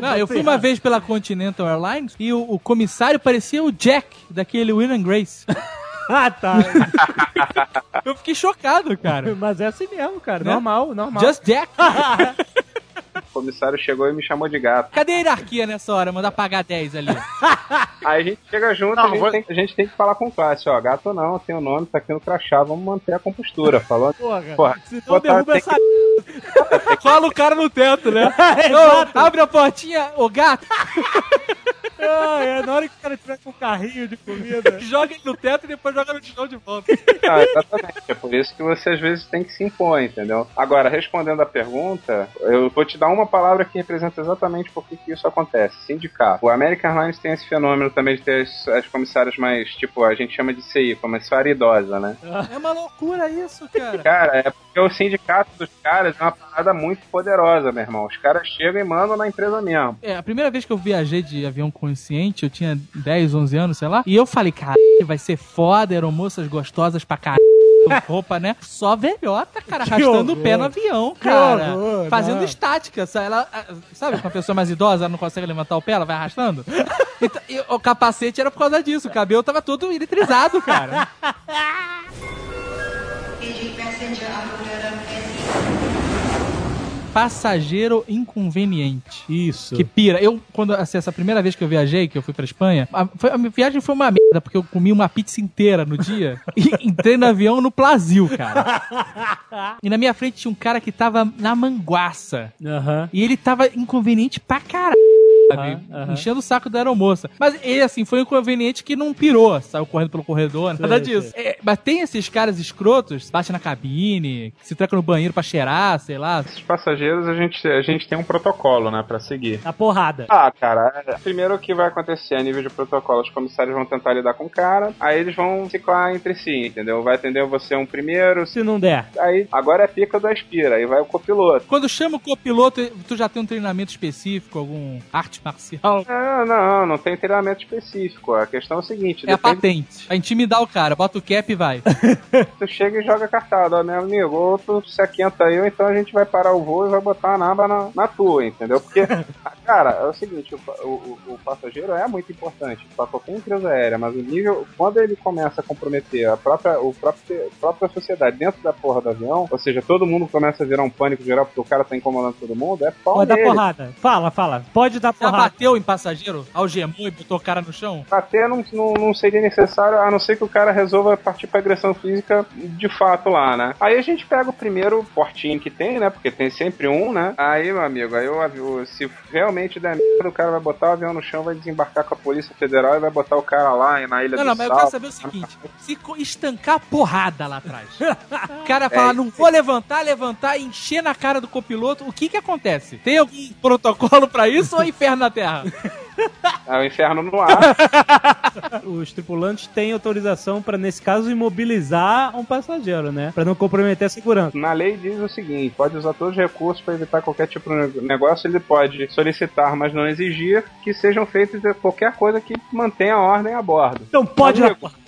Não, eu fui uma vez pela Continental Airlines e o, o comissário parecia o Jack daquele Will and Grace. Ah, tá. Eu fiquei chocado, cara. Mas é assim mesmo, cara. Né? Normal, normal. Just Jack. O comissário chegou e me chamou de gato. Cadê a hierarquia nessa hora? Mandar pagar 10 ali. Aí a gente chega junto, Não, a, gente vou- tem, a gente tem que falar com classe, ó, gato não, tem o nome, tá aqui no crachá, vamos manter a compostura, falou? Porra, Porra, senão botar- derruba essa... Cola o cara no teto, né? Exato. Ô, abre a portinha, ô gato, Ah, é, na hora que o cara tiver com um carrinho de comida. joga ele no teto e depois joga no chão de volta. Ah, exatamente. É por isso que você às vezes tem que se impor, entendeu? Agora, respondendo a pergunta, eu vou te dar uma palavra que representa exatamente por que que isso acontece: sindicato. O American Airlines tem esse fenômeno também de ter as, as comissárias mais, tipo, a gente chama de CI, comissária idosa, né? É uma loucura isso, cara. Cara, é porque o sindicato dos caras é uma parada muito poderosa, meu irmão. Os caras chegam e mandam na empresa mesmo. É, a primeira vez que eu viajei de avião consciente, eu tinha 10, 11 anos, sei lá, e eu falei, cara, vai ser foda, eram moças gostosas pra caralho. Roupa, né? Só velhota, cara, Que arrastando o horror. pé no avião, Que cara. horror, fazendo não. estática. Sabe, ela, ah, sabe uma pessoa mais idosa ela não consegue levantar o pé, ela vai arrastando? Então, e o capacete era por causa disso. O cabelo tava todo eletrizado, cara. Passageiro inconveniente. Isso. Que pira. Eu, quando, assim, essa primeira vez que eu viajei, que eu fui pra Espanha, a, foi- a minha viagem foi uma merda, porque eu comi uma pizza inteira no dia e entrei no avião no Plasil, cara. E na minha frente tinha um cara que tava na manguaça. Aham. E ele tava inconveniente pra caralho. Sabe? Aham. Enchendo o saco da aeromoça. Mas ele, assim, foi um inconveniente que não pirou, saiu correndo pelo corredor, nada Sei, disso. É, mas tem esses caras escrotos, bate na cabine, que se tranca no banheiro pra cheirar, sei lá. Esses passageiros a gente, a gente tem um protocolo, né, pra seguir. A porrada. Ah, cara, é- primeiro o que vai acontecer a nível de protocolo, os comissários vão tentar lidar com o cara, aí eles vão ciclar entre si, entendeu? Vai atender você um primeiro, Se não der. aí agora é pica do aspira, aí vai o copiloto. Quando chama o copiloto, tu já tem um treinamento específico, algum arte marcial? Não, não, não tem treinamento específico. A questão é o seguinte, É a depende patente. Pra intimidar o cara, bota o cap e vai. tu chega e joga cartada, ó, meu amigo, ou tu se aquienta aí, ou então a gente vai parar o voo e vai botar a naba na, na tua, entendeu? Porque, cara, é o seguinte, o, o, o- passageiro é muito importante pra qualquer empresa aérea, mas o nível, quando ele começa a comprometer a própria, o próprio, a própria sociedade dentro da porra do avião, ou seja, todo mundo começa a virar um pânico geral porque o cara tá incomodando todo mundo, é pau Pode dar nele. porrada. Fala, fala. Pode dar Já bateu em passageiro, algemou e botou o cara no chão? Bater não, não, não seria necessário, a não ser que o cara resolva partir pra agressão física de fato lá, né? Aí a gente pega o primeiro portinho que tem, né? Porque tem sempre um, né? Aí, meu amigo, aí o avião, se realmente der merda, o cara vai botar o avião no chão, vai desembarcar com a Polícia Federal e vai botar o cara lá na Ilha Não, do não, mas eu Sal. quero saber o seguinte: se estancar a porrada lá atrás, o cara fala, não vou levantar, levantar e encher na cara do copiloto, o que que acontece? Tem algum protocolo pra isso ou é inferno na terra? É o inferno no ar. Os tripulantes têm autorização pra, nesse caso, imobilizar um passageiro, né? Pra não comprometer a segurança. Na lei diz o seguinte: pode usar todos os recursos para evitar qualquer tipo de negócio. Ele pode solicitar, mas não exigir que sejam feitas qualquer coisa que mantenha a ordem a bordo. Então pode Mas na porta.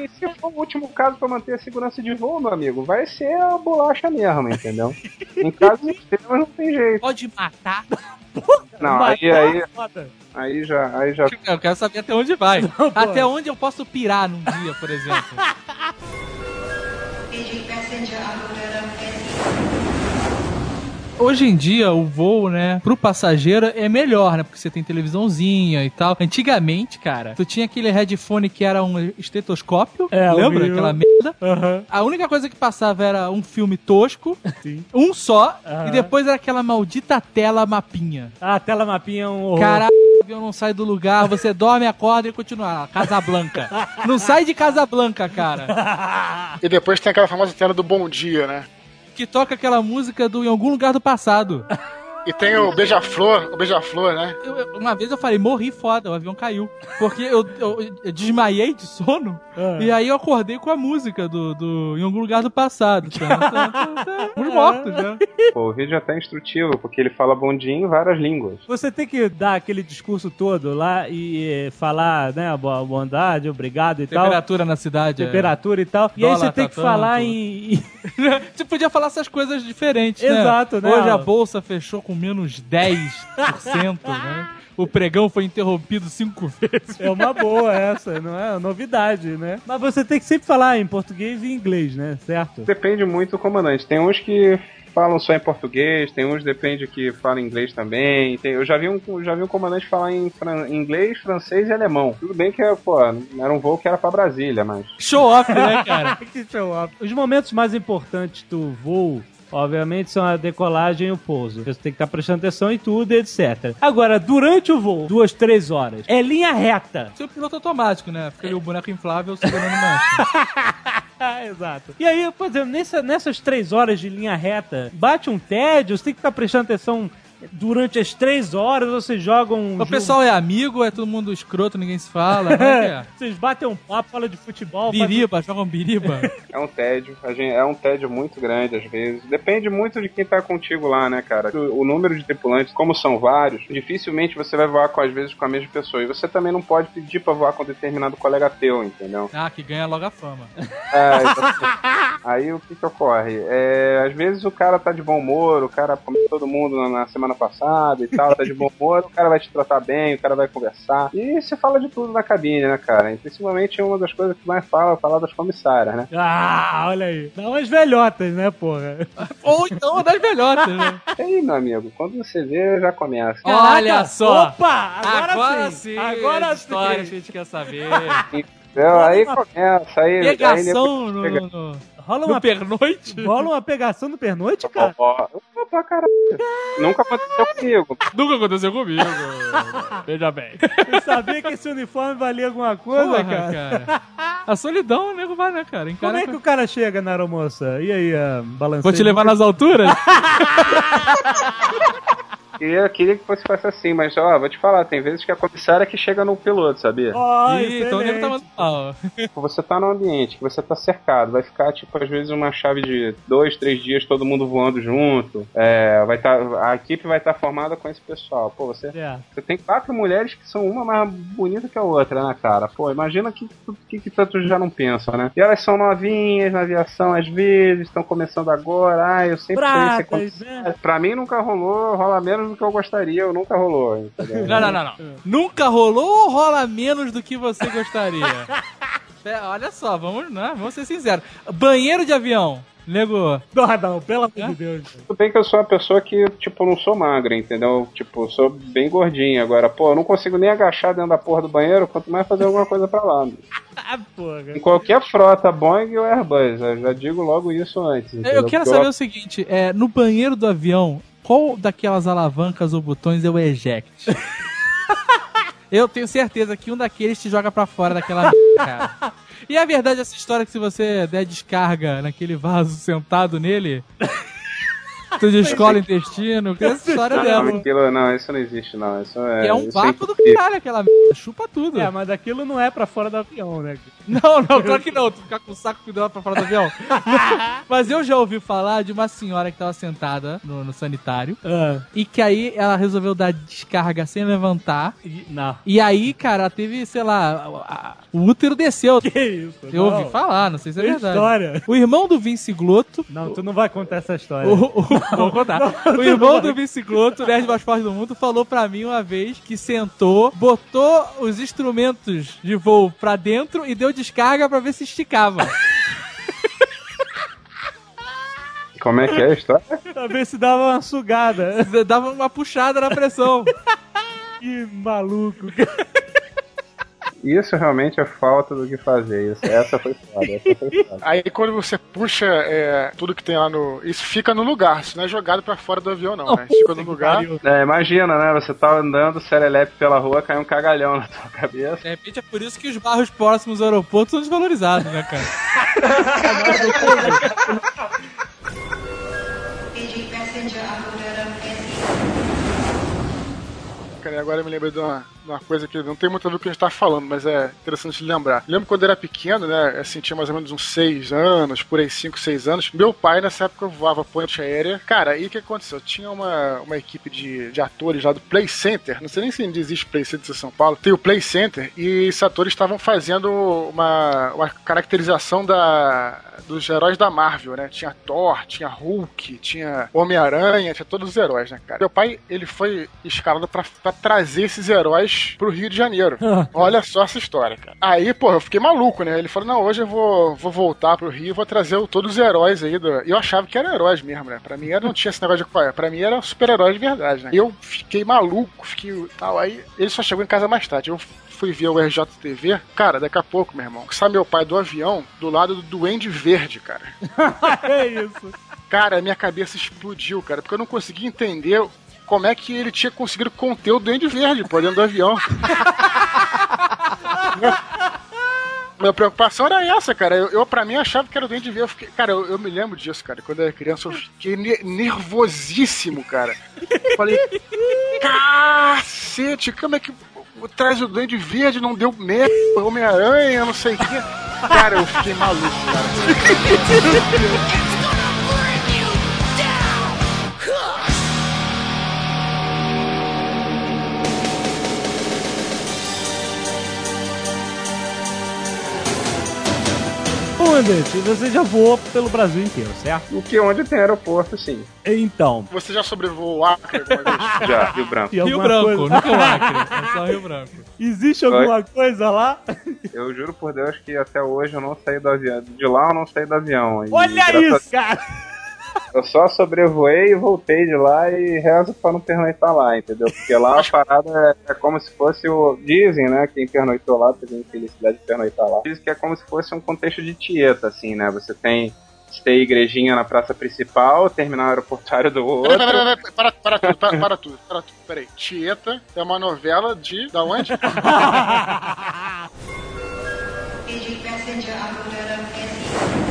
E se for o último caso para manter a segurança de voo, meu amigo, vai ser a bolacha mesmo, entendeu? em casos extremos não tem jeito. Pode matar. Não, aí, aí, aí já, aí já Eu quero saber até onde vai. até onde eu posso pirar num dia, por exemplo. Hoje em dia, o voo, né, pro passageiro é melhor, né? Porque você tem televisãozinha e tal. Antigamente, cara, tu tinha aquele headphone que era um estetoscópio. É, lembra? Aquela merda. Aham. A única coisa que passava era um filme tosco, Sim. um só, Aham. e depois era aquela maldita tela mapinha. Ah, a tela mapinha é um horror. Caralho, eu não sai do lugar, você dorme, acorda e continua. Casablanca. não sai de Casablanca, cara. E depois tem aquela famosa tela do Bom Dia, né? Que toca aquela música do Em Algum Lugar do Passado. E tem o Beija-Flor, o Beija-Flor, né? Eu- eu- uma vez eu falei, morri foda, o avião caiu. Porque eu, eu- eu desmaiei de sono, Ah. e aí eu acordei com a música do, do Em Algum Lugar do Passado. Fomos mortos já. Pô, o vídeo é até instrutivo, porque ele fala bom dia em várias línguas. Você tem que dar aquele discurso todo lá e falar, né, boa bondade, obrigado e tal. Temperatura na cidade. é. Temperatura e tal. E aí você tem tá que falar tanto. em. Você podia falar essas coisas diferentes, né? Exato, né? Hoje a bolsa fechou com menos 10%, né? O pregão foi interrompido cinco vezes. É uma boa essa, não é? Novidade, né? Mas você tem que sempre falar em português e em inglês, né? Certo? Depende muito do comandante. Tem uns que falam só em português, tem uns depende que falam inglês também. Tem- eu já vi, um, já vi um comandante falar em fran- inglês, francês e alemão. Tudo bem que pô, era um voo que era pra Brasília, mas. Show off, né, cara? que show off. Os momentos mais importantes do voo. Obviamente são a decolagem e o pouso. Você tem que estar prestando atenção em tudo, etc. Agora, durante o voo, duas, três horas, é linha reta. Seu piloto automático, né? Fica ali o boneco inflável segurando mancha. Exato. E aí, por exemplo, nessa- nessas três horas de linha reta, bate um tédio, você tem que ficar prestando atenção durante as três horas, você joga um. O jogo- pessoal é amigo, é todo mundo escroto, ninguém se fala. É que é? Vocês batem um papo, fala de futebol. Biriba, jogam biriba. É um tédio, a gente- é um tédio muito grande às vezes. Depende muito de quem tá contigo lá, né, cara? O, o número de tripulantes, como são vários, dificilmente você vai voar com às vezes com a mesma pessoa. E você também não pode pedir pra voar com determinado colega teu, entendeu? Ah, que ganha logo a fama. É, então, aí o que que ocorre? É, às vezes o cara tá de bom humor, o cara comeu todo mundo na, na semana passada e tal, tá de bom humor, o cara vai te tratar bem, o cara vai conversar. E se fala de tudo na cabine, né, cara? E principalmente uma das coisas que mais fala, é falar das comissárias, né? Ah, olha aí. Dá umas velhotas, né, porra? Ou então das melhores, né? E aí, meu amigo, quando você vê, já começa. Olha Caraca, só. Opa! Agora, Agora sim. sim, Agora histórias que sim. a gente quer saber. Entendeu? Aí começa, aí. aí Pegação no, chega- no, Rola no uma, pernoite? rola uma pegação no pernoite, cara? Ó, caralho. Nunca aconteceu comigo. Nunca aconteceu comigo. Veja bem. Eu sabia que esse uniforme valia alguma coisa, Porra, cara. cara. A solidão, o nego vai, né, cara? Encara Como é que o cara chega na aeromoça? E aí, a balanceio? Vou te levar nas alturas? Queria, queria que fosse fosse assim, mas ó, vou te falar, tem vezes que a comissária que chega no piloto, sabia? Ó, Ih, então o nego tá mal. Tipo, Você tá num ambiente que você tá cercado, vai ficar, tipo, às vezes uma chave de dois, três dias, todo mundo voando junto. É, vai tá, a equipe vai estar formada com esse pessoal. Pô, você, É. você tem quatro mulheres que são uma mais bonita que a outra, né, cara? Pô, imagina que, que, que tanto já não pensam, né? E elas são novinhas na aviação, às vezes, estão começando agora. Ah, eu sempre sei Pratas, se né? Pra mim nunca rolou, rola menos do que eu gostaria, eu nunca rolou, entendeu? Não, não, não, não. Nunca rolou ou rola menos do que você gostaria? É, olha só, vamos, né, vamos ser sinceros. Banheiro de avião. Nego, Não, não, pelo amor de Deus. Tudo bem que eu sou uma pessoa que, tipo, não sou magra, entendeu? Tipo, sou bem gordinha. Agora, pô, eu não consigo nem agachar dentro da porra do banheiro, quanto mais fazer alguma coisa pra lá. Ah, porra. Em qualquer frota, Boeing ou Airbus, eu já digo logo isso antes. entendeu? eu quero Porque saber o seguinte: é, no banheiro do avião, qual daquelas alavancas ou botões é o eject? Eu tenho certeza que um daqueles te joga pra fora daquela cara. E a verdade é essa história que se você der descarga naquele vaso sentado nele, Tu descola intestino, que essa história Não, dela. aquilo, não, isso não existe, não. Isso é, é um isso é vácuo do caralho aquela merda. Chupa tudo. É, mas aquilo não é pra fora do avião, né? Não, não, claro que não. Tu ficar com o saco pendurado pra fora do avião. Mas eu já ouvi falar de uma senhora que tava sentada no, no sanitário Ah, e que aí ela resolveu dar descarga sem levantar. e- não. E aí, cara, teve, sei lá, a- a- o útero desceu. Que isso? Eu não. ouvi falar, não sei se é Que verdade. história. O irmão do Vince Glotto. Não, tu não vai contar essa história. O, o, vou contar. o irmão do Vince Glotto, o nerd mais forte do mundo, falou pra mim uma vez que sentou, botou os instrumentos de voo pra dentro e deu descarga pra ver se esticava. Como é que é a história? Pra ver se dava uma sugada. Dava uma puxada na pressão. Que maluco. Isso realmente é falta do que fazer. Isso, essa foi foda, essa foi foda. Aí quando você puxa é, tudo que tem lá no. Isso fica no lugar, isso não é jogado pra fora do avião, não, né? Fica no lugar. É, imagina, né? Você tá andando, serelepe pela rua, cai um cagalhão na tua cabeça. De repente é por isso que os bairros próximos ao aeroporto são desvalorizados, né, cara? Cara, e agora eu me lembrei de uma, uma coisa que não tem muito a ver com o que a gente tá falando, mas é interessante lembrar. Lembro quando eu era pequeno, né? Assim, tinha mais ou menos uns 6 anos, por aí 5, 6 anos. Meu pai, nessa época, voava ponte aérea. Cara, e o que aconteceu? Tinha uma, uma equipe de, de atores lá do Play Center. Não sei nem se ainda existe Play Center em São Paulo. Tem o Play Center e esses atores estavam fazendo uma, uma caracterização da, dos heróis da Marvel, né? Tinha Thor, tinha Hulk, tinha Homem-Aranha, tinha todos os heróis, né, cara? Meu pai, ele foi escalado pra trazer esses heróis pro Rio de Janeiro. Olha só essa história, cara. Aí, pô, eu fiquei maluco, né? Ele falou, não, hoje eu vou, vou voltar pro Rio e vou trazer o- todos os heróis aí. Do... E eu achava que eram heróis mesmo, né? Pra mim era, não tinha esse negócio de qual. Pra mim era super-herói de verdade, né? Eu fiquei maluco, fiquei tal. Aí ele só chegou em casa mais tarde. Eu fui ver o RJTV, cara, daqui a pouco, meu irmão, sai meu pai do avião do lado do Duende Verde, cara. é isso. Cara, minha cabeça explodiu, cara, porque eu não conseguia entender como é que ele tinha conseguido conter o Duende Verde, pô, dentro do avião. Minha preocupação era essa, cara. Eu, eu pra mim, achava que era o Duende Verde. Eu fiquei- cara, eu, eu me lembro disso, cara. Quando eu era criança, eu fiquei ne- nervosíssimo, cara. Falei, cacete, como é que traz o Duende Verde, não deu merda, Homem-Aranha, não sei o quê. Cara, eu fiquei maluco, cara. Você já voou pelo Brasil inteiro, certo? O que onde tem aeroporto, sim. Então. Você já sobrevoou o Acre alguma vez? Já, Rio Branco. Rio Branco, coisa- nunca o Acre. É só Rio Branco. Existe alguma coisa lá? Eu juro por Deus que até hoje eu não saí do avião. De lá eu não saí do avião. Olha isso, cara! Eu só sobrevoei e voltei de lá e rezo pra não pernoitar lá, entendeu? Porque lá a parada é, é como se fosse o. Dizem, né? Quem pernoitou lá, teve a infelicidade de pernoitar lá. Dizem que é como se fosse um contexto de tieta, assim, né? Você tem. Você tem igrejinha na praça principal, terminal aeroportuário do outro. Pera, pera, pera, para, para tudo, para, para tudo, para tudo. Peraí. Tieta é uma novela de. Da onde?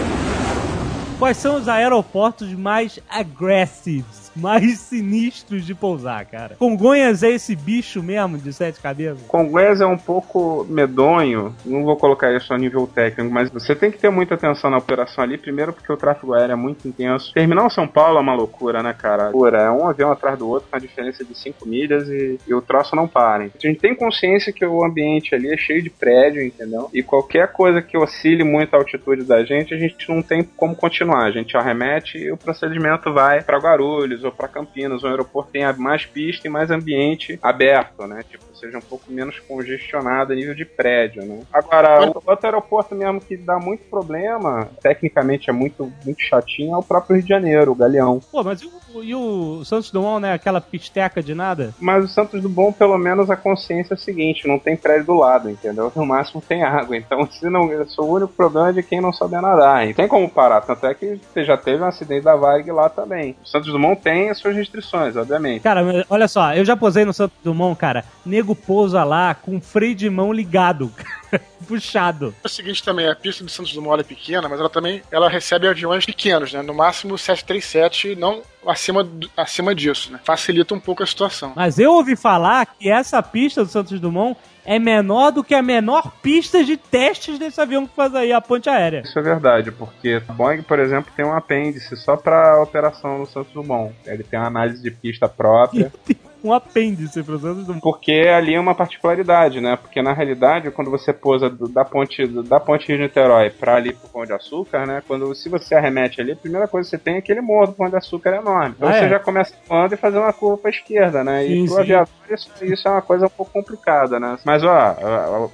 Quais são os aeroportos mais aggressivos, mais sinistros de pousar, cara? Congonhas é esse bicho mesmo de sete cabeças? Congonhas é um pouco medonho, não vou colocar isso a nível técnico, mas você tem que ter muita atenção na operação ali, primeiro porque o tráfego aéreo é muito intenso. Terminal São Paulo é uma loucura, né, cara? Loucura, É um avião atrás do outro com a diferença de 5 milhas e, e o troço não para. A gente tem consciência que o ambiente ali é cheio de prédio, entendeu? E qualquer coisa que oscile muito a altitude da gente, a gente não tem como continuar. A gente arremete e o procedimento vai para Guarulhos ou para Campinas. O aeroporto tem mais pista e mais ambiente aberto, né? Tipo, seja um pouco menos congestionado a nível de prédio, né? Agora, o outro aeroporto mesmo que dá muito problema, tecnicamente é muito, muito chatinho, é o próprio Rio de Janeiro, o Galeão. Pô, mas e o, e o Santos Dumont, né? Aquela pisteca de nada? Mas o Santos Bom, pelo menos, a consciência é a seguinte: não tem prédio do lado, entendeu? No máximo tem água. Então, se não, o único problema é de quem não sabe nadar. E tem como parar. Tanto é que você já teve um acidente da Varig lá também. O Santos Dumont tem as suas restrições, obviamente. Cara, olha só, eu já posei no Santos Dumont, cara. Nego pousa lá com o freio de mão ligado. Puxado. É o seguinte também, a pista do Santos Dumont é pequena, mas ela também ela recebe aviões pequenos, né? No máximo 737, não acima, acima disso, né? Facilita um pouco a situação. Mas eu ouvi falar que essa pista do Santos Dumont é menor do que a menor pista de testes desse avião que faz aí a ponte aérea. Isso é verdade, porque a Boeing, por exemplo, tem um apêndice só para operação no Santos Dumont. Ele tem uma análise de pista própria. Um apêndice pro Santos Dumont. Porque ali é uma particularidade, né? Porque na realidade, quando você pousa da ponte da ponte Rio de Niterói para ali pro Pão de Açúcar, né? Quando se você arremete ali, a primeira coisa que você tem é aquele morro do Pão de Açúcar enorme. Então Ah, você é? já começa voando e fazer uma curva para esquerda, né? Sim, e pro aviador isso, isso é uma coisa um pouco complicada, né? Mas ó, a,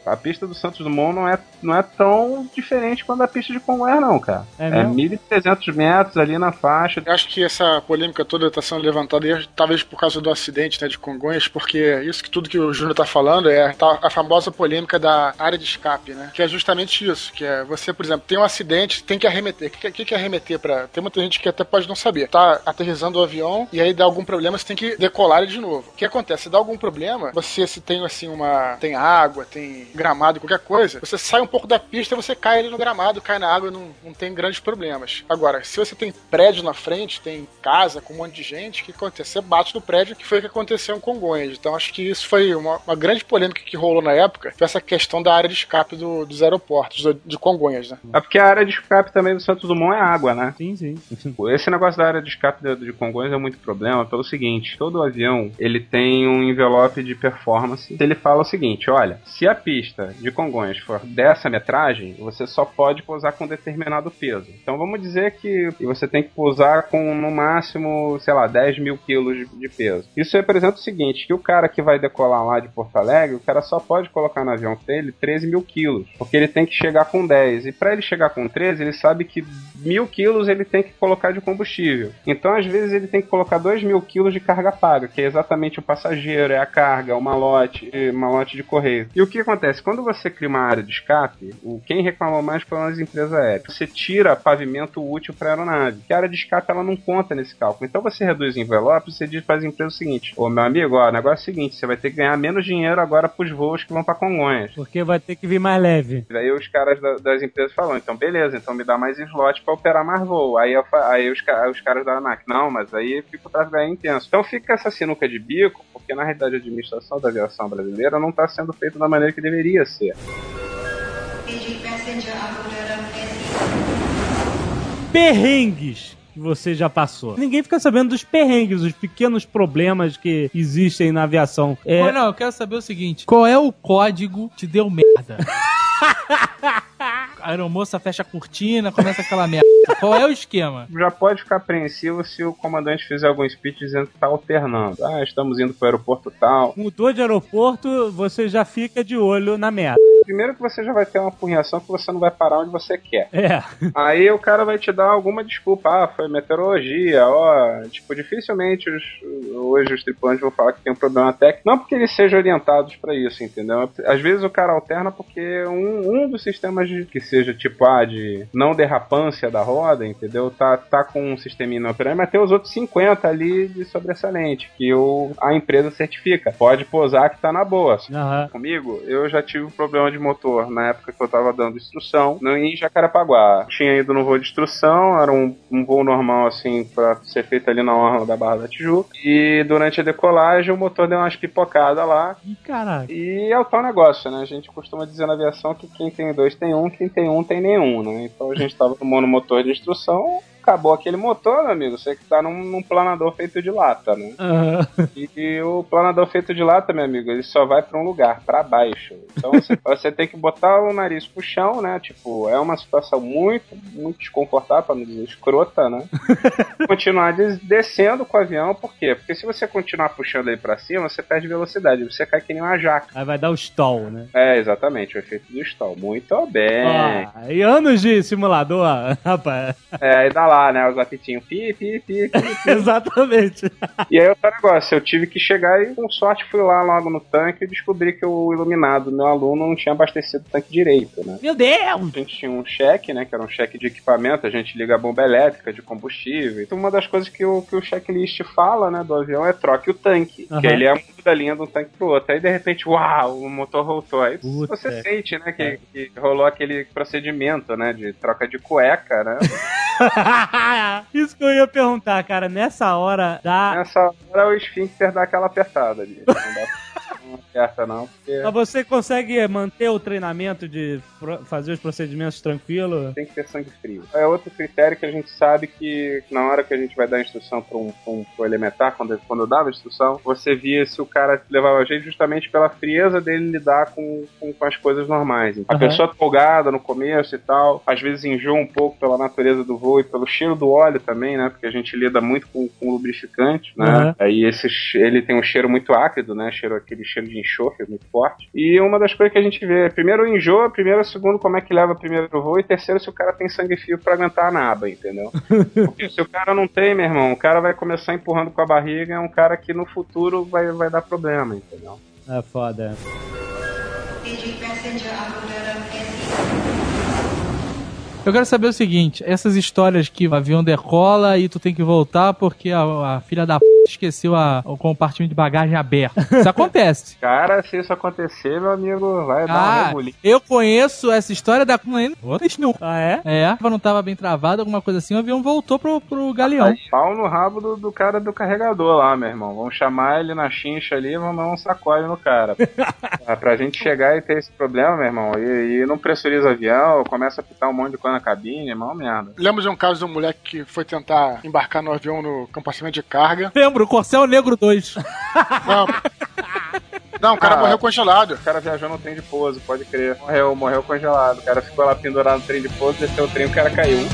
a- a pista do Santos Dumont não é, não é tão diferente quanto a pista de Congonhas, não, cara. É É, mesmo? 1.300 metros ali na faixa. Eu acho que essa polêmica toda está sendo levantada aí, talvez por causa do acidente né, de Congonhas, porque isso que tudo que o Júnior está falando é tá- a famosa polêmica da área de escape, né? Que é justamente isso, que é você, por exemplo, tem um acidente, tem que arremeter. O que, que, é arremeter para? Tem muita gente que até pode não saber. Tá aterrissando o avião e aí dá algum problema, você tem que decolar ele de novo. O que acontece? Se dá algum problema, você se tem assim uma tem água, tem gramado, qualquer coisa, você sai um pouco da pista, você cai ali no gramado, cai na água, não, não tem grandes problemas. Agora, se você tem prédio na frente, tem casa com um monte de gente, o que acontece? Você bate no prédio, que foi o que aconteceu em Congonhas. Então acho que isso foi uma, uma grande polêmica que rolou na época, foi essa questão da área de escape do- dos aeroportos, do- de Congonhas, né? É porque a área de escape também do Santos Dumont é água, né? Sim, sim. Esse negócio da área de escape de, de Congonhas é muito problema pelo seguinte: todo avião ele tem um envelope de performance. Ele fala o seguinte: olha, se a pista de Congonhas for dessa metragem, você só pode pousar com determinado peso. Então vamos dizer que você tem que pousar com no máximo, sei lá, 10 mil quilos de, de peso. Isso representa o seguinte: que o cara que vai decolar lá de Porto Alegre, o cara só pode colocar no avião dele 13 mil quilos, porque ele tem que chegar com 10. E para ele chegar com 13, ele sabe que mil quilos ele tem que colocar de combustível. Então, às vezes, ele tem que colocar 2 mil quilos de carga paga, que é exatamente o passageiro, é a carga, o malote, malote de correio. E o que acontece? Quando você cria uma área de escape, o, quem reclamou mais foram as empresas aéreas. Você tira pavimento útil para a aeronave, que a área de escape ela não conta nesse cálculo. Então, você reduz o envelope, você diz para as empresas o seguinte: Meu amigo, ó, o negócio é o seguinte, você vai ter que ganhar menos dinheiro agora para os voos que vão para Congonhas. Porque vai ter que vir mais leve. Aí os caras da- das empresas falam, então beleza, então me dá mais slot pra operar mais voo. Aí, eu aí os, os caras da ANAC, não, mas aí fica o tráfego aéreo intenso. Então fica essa sinuca de bico, porque na realidade a administração da aviação brasileira não está sendo feita da maneira que deveria ser. Perrengues que você já passou. Ninguém fica sabendo dos perrengues, os pequenos problemas que existem na aviação. É, Pô, não, eu quero saber o seguinte: qual é o código que deu merda? A aeromoça fecha a cortina, começa aquela merda. Qual é o esquema? Já pode ficar apreensivo se o comandante fizer algum speech dizendo que tá alternando. Ah, estamos indo para o aeroporto tal. Mudou de aeroporto, você já fica de olho na merda. Primeiro que você já vai ter uma punhação que você não vai parar onde você quer. É. Aí o cara vai te dar alguma desculpa. Ah, foi meteorologia, ó. Tipo, dificilmente os, hoje os tripulantes vão falar que tem um problema técnico. Não porque eles sejam orientados pra isso, entendeu? Às vezes o cara alterna porque um, um dos sistemas de, que seja tipo ah, de não derrapância da roda, entendeu? Tá, tá com um sisteminha não operando, mas tem os outros 50 ali de sobressalente, que o, a empresa certifica. Pode posar que tá na boa. Aham. Comigo, eu já tive um problema de motor na época que eu tava dando instrução no, em Jacarepaguá. Tinha ido no voo de instrução, era um, um voo normal, assim, pra ser feito ali na orla da Barra da Tijuca. E durante a decolagem, o motor deu umas pipocadas lá. Ih, caralho. E é o tal negócio, né? A gente costuma dizer na aviação que quem tem dois tem um, quem tem um tem nenhum, né? Então a gente tava tomando motor de instrução, acabou aquele motor, meu amigo. Você que tá num, num planador feito de lata, né? Aham. E, e o planador feito de lata, meu amigo, ele só vai pra um lugar, pra baixo. Então você, você tem que botar o nariz pro chão, né? Tipo, é uma situação muito, muito desconfortável, pra não dizer escrota, né? continuar des- descendo com o avião, por quê? Porque se você continuar puxando ele pra cima, você perde velocidade, você cai que nem uma jaca. Aí vai dar o stall, né? É, exatamente, o efeito do stall. Muito bem. Ah, e anos de simulador, rapaz. É, aí dá lá lá, né? Os apitinhos. Pi, pi, pi, pi, pi. Exatamente. E aí outro negócio, eu tive que chegar e com sorte fui lá logo no tanque e descobri que o iluminado, meu aluno, não tinha abastecido o tanque direito, né? Meu Deus! A gente tinha um cheque, né? Que era um cheque de equipamento, a gente liga a bomba elétrica, de combustível. Então uma das coisas que o, que o checklist fala, né, do avião é troque o tanque. Aham. Que ele é muda da linha de um tanque pro outro. Aí de repente, uau, o motor voltou. Aí Puta. você sente, né, que, que rolou aquele procedimento, né, de troca de cueca, né? Isso que eu ia perguntar, cara. Nessa hora dá. Nessa hora o esfíncter dá aquela apertada ali. Não dá pra não porque Mas você consegue manter o treinamento de fazer os procedimentos tranquilo? tem que ter sangue frio. É outro critério que a gente sabe que na hora que a gente vai dar instrução para um, um pro elementar, quando, quando eu dava instrução, você via se o cara levava jeito justamente pela frieza dele lidar com, com, com as coisas normais. A Aham. pessoa empolgada no começo e tal, às vezes enjoa um pouco pela natureza do voo e pelo cheiro do óleo também, né? Porque a gente lida muito com, com lubrificante, né? Aham. Aí esse, ele tem um cheiro muito ácido, né? Cheiro, aquele cheiro de enxofre muito forte. E uma das coisas que a gente vê, primeiro o enjoa, primeiro, segundo, como é que leva primeiro o voo, e terceiro, se o cara tem sangue frio pra aguentar a naba, entendeu? Porque se o cara não tem, meu irmão, o cara vai começar empurrando com a barriga, é um cara que no futuro vai, vai dar problema, entendeu? É foda. Eu quero saber o seguinte: essas histórias que o avião decola e tu tem que voltar porque a, a filha da p esqueceu a- o compartimento de bagagem aberto. Isso acontece. Cara, se isso acontecer, meu amigo, vai dar um Ah, rebuliço. eu conheço essa história da. Não. Ah, é? É, não tava bem travado, alguma coisa assim, o avião voltou pro, pro galeão. Pau no rabo do, do cara do carregador lá, meu irmão. Vamos chamar ele na chincha ali e vamos dar um sacode no cara. Ah, pra gente chegar e ter esse problema, meu irmão, e, e não pressuriza o avião, começa a pitar um monte de coisa na cabine, é mal merda. Lembro de um caso de um moleque que foi tentar embarcar no avião no compartimento de carga. Lembro, o Corcel Negro 2. Não. Não, o cara Ah. morreu congelado. O cara viajou no trem de pouso, pode crer. Morreu, morreu congelado. O cara ficou lá pendurado no trem de pouso, desceu o trem, o cara caiu.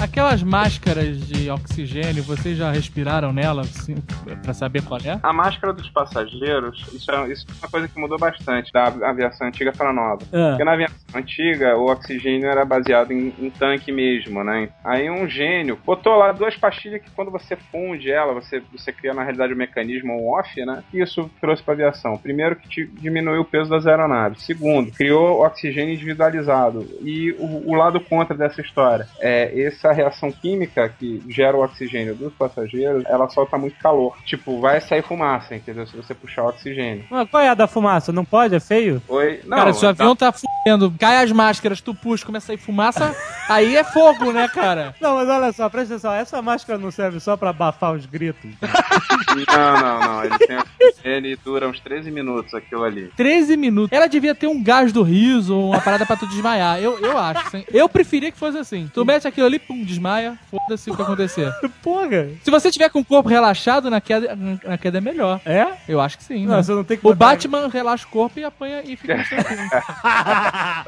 Aquelas máscaras de oxigênio, vocês já respiraram nela assim, pra saber qual é? A máscara dos passageiros, isso é, isso é uma coisa que mudou bastante da aviação antiga para nova. É. Porque na aviação antiga, o oxigênio era baseado em, em tanque mesmo, né? Aí um gênio botou lá duas pastilhas que quando você funde ela, você, você cria na realidade o mecanismo on-off, né? E isso trouxe para aviação. Primeiro que diminuiu o peso das aeronaves. Segundo, criou oxigênio individualizado. E o, o lado contra dessa história é essa reação química que gera o oxigênio dos passageiros, ela solta muito calor. Tipo, vai sair fumaça, entendeu? Se você puxar o oxigênio. Mas qual é a da fumaça? Não pode? É feio? Oi? Não, cara, se o dá- avião tá fudendo, cai as máscaras, tu puxa, começa a sair fumaça, aí é fogo, né, cara? Não, mas olha só, presta atenção. Essa máscara não serve só pra abafar os gritos. Não, não, não. Ele tem oxigênio e dura uns 13 minutos aquilo ali. 13 minutos. Ela devia ter um gás do riso, uma parada pra tu desmaiar. Eu, eu acho. sim. Eu preferia que fosse assim. Tu mete aquilo ali, pum, desmaia, foda-se o que acontecer. Porra. Se você tiver com o corpo relaxado, na queda, na queda é melhor. É? Eu acho que sim. Não, né? você não tem que O Batman relaxa o corpo e apanha e fica tranquilo.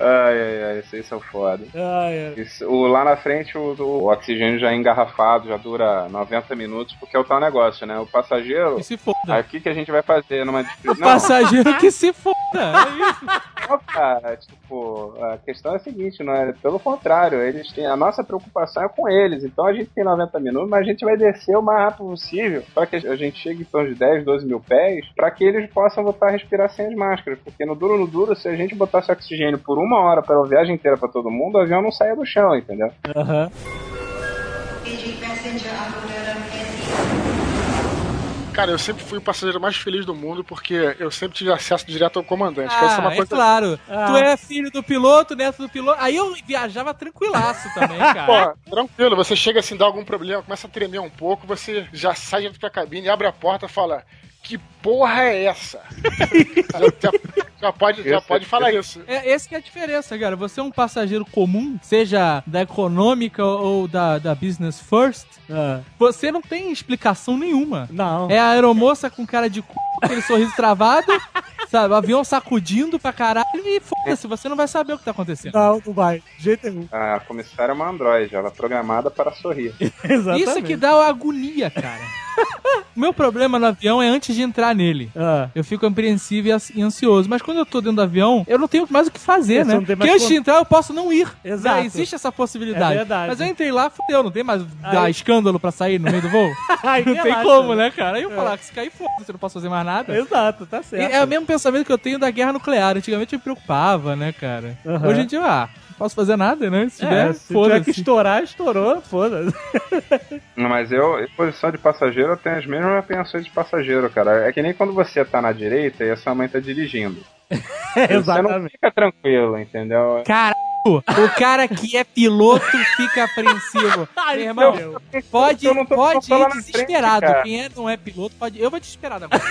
Ai, ai, ai, isso aí são foda. Ai, ai. Isso, o, lá na frente o, o oxigênio já é engarrafado, já dura 90 minutos, porque é o tal negócio, né? O passageiro. E se foda. Aí o que, que a gente vai fazer numa O passageiro que se foda. É isso. Não, cara, tipo, a questão é a seguinte, não é? Pelo contrário, eles têm. A nossa preocupação com eles. Então a gente tem 90 minutos, mas a gente vai descer o mais rápido possível para que a gente chegue em torno de 10, 12 mil pés, para que eles possam voltar a respirar sem as máscaras. Porque no duro no duro, se a gente botasse oxigênio por uma hora pela viagem inteira para todo mundo, o avião não saia do chão, entendeu? Aham. Cara, eu sempre fui o passageiro mais feliz do mundo porque eu sempre tive acesso direto ao comandante. é Ah, uma é coisa... claro. Ah. Tu é filho do piloto, neto do piloto. Aí eu viajava tranquilaço também, cara. Pô, tranquilo, você chega assim, dá algum problema, começa a tremer um pouco, você já sai dentro da cabine, abre a porta e fala: Que porra é essa? já, já- pode, já Esse- pode falar isso. É, esse que é a diferença, cara. Você é um passageiro comum, seja da econômica ou da, da business first, Ah, você não tem explicação nenhuma. Não. É a aeromoça com cara de c... aquele sorriso travado, sabe? O avião sacudindo pra caralho e foda-se, você não vai saber o que tá acontecendo. Não, não vai. De jeito nenhum. A comissária é uma androide, ela é programada para sorrir. Exatamente. Isso é que dá agonia, cara. O meu problema no avião é antes de entrar nele. Ah. Eu fico apreensivo e ansi- e ansioso. Mas quando eu tô dentro do avião, eu não tenho mais o que fazer, É, você né? Porque antes de entrar, eu posso não ir. Exato. Né? Existe essa possibilidade. É verdade. Mas eu entrei lá, fudeu. Não tem mais dar escândalo pra sair no meio do voo? Aí não tem relaxa, como, né, cara? Aí eu falar que se cair, foda-se, eu não posso fazer mais nada. Exato, tá E certo. É o mesmo pensamento que eu tenho da guerra nuclear. Antigamente eu me preocupava, né, cara? Aham. Hoje em dia, ah, não posso fazer nada, né? Se tiver, É, se tiver que foda-se. estourar, estourou, foda-se. Mas eu, em posição de passageiro, eu tenho as mesmas apreensões de passageiro, cara. É que nem quando você tá na direita e a sua mãe tá dirigindo. Você não Exatamente. fica tranquilo, entendeu? Caralho! O cara que é piloto fica apreensivo. Ai, Meu irmão, meu. pode, pode ir frente, desesperado. cara. Quem é, não é piloto, pode. Eu vou desesperado agora.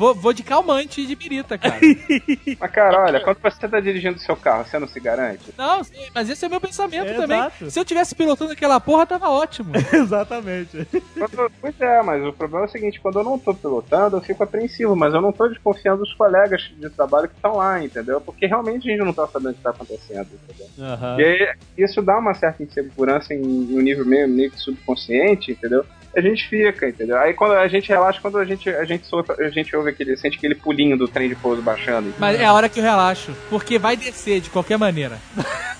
Vou, vou de calmante e de birita, cara. Mas, cara, olha, quando você tá dirigindo seu carro, você não se garante? Não, sim, mas esse é o meu pensamento É, também. exato. Se eu tivesse pilotando aquela porra, tava ótimo. Exatamente. Quando- pois é, mas o problema é o seguinte, quando eu não tô pilotando, eu fico apreensivo, mas eu não tô desconfiando dos colegas de trabalho que estão lá, entendeu? Porque realmente a gente não tá sabendo o que tá acontecendo, entendeu? Aham. E aí, isso dá uma certa insegurança em, em um nível meio, meio que subconsciente, entendeu? A gente fica, entendeu? Aí quando a gente relaxa, quando a gente, a gente solta, a gente ouve aquele, sente aquele pulinho do trem de pouso baixando. entendeu? Mas é a hora que eu relaxo. Porque vai descer de qualquer maneira.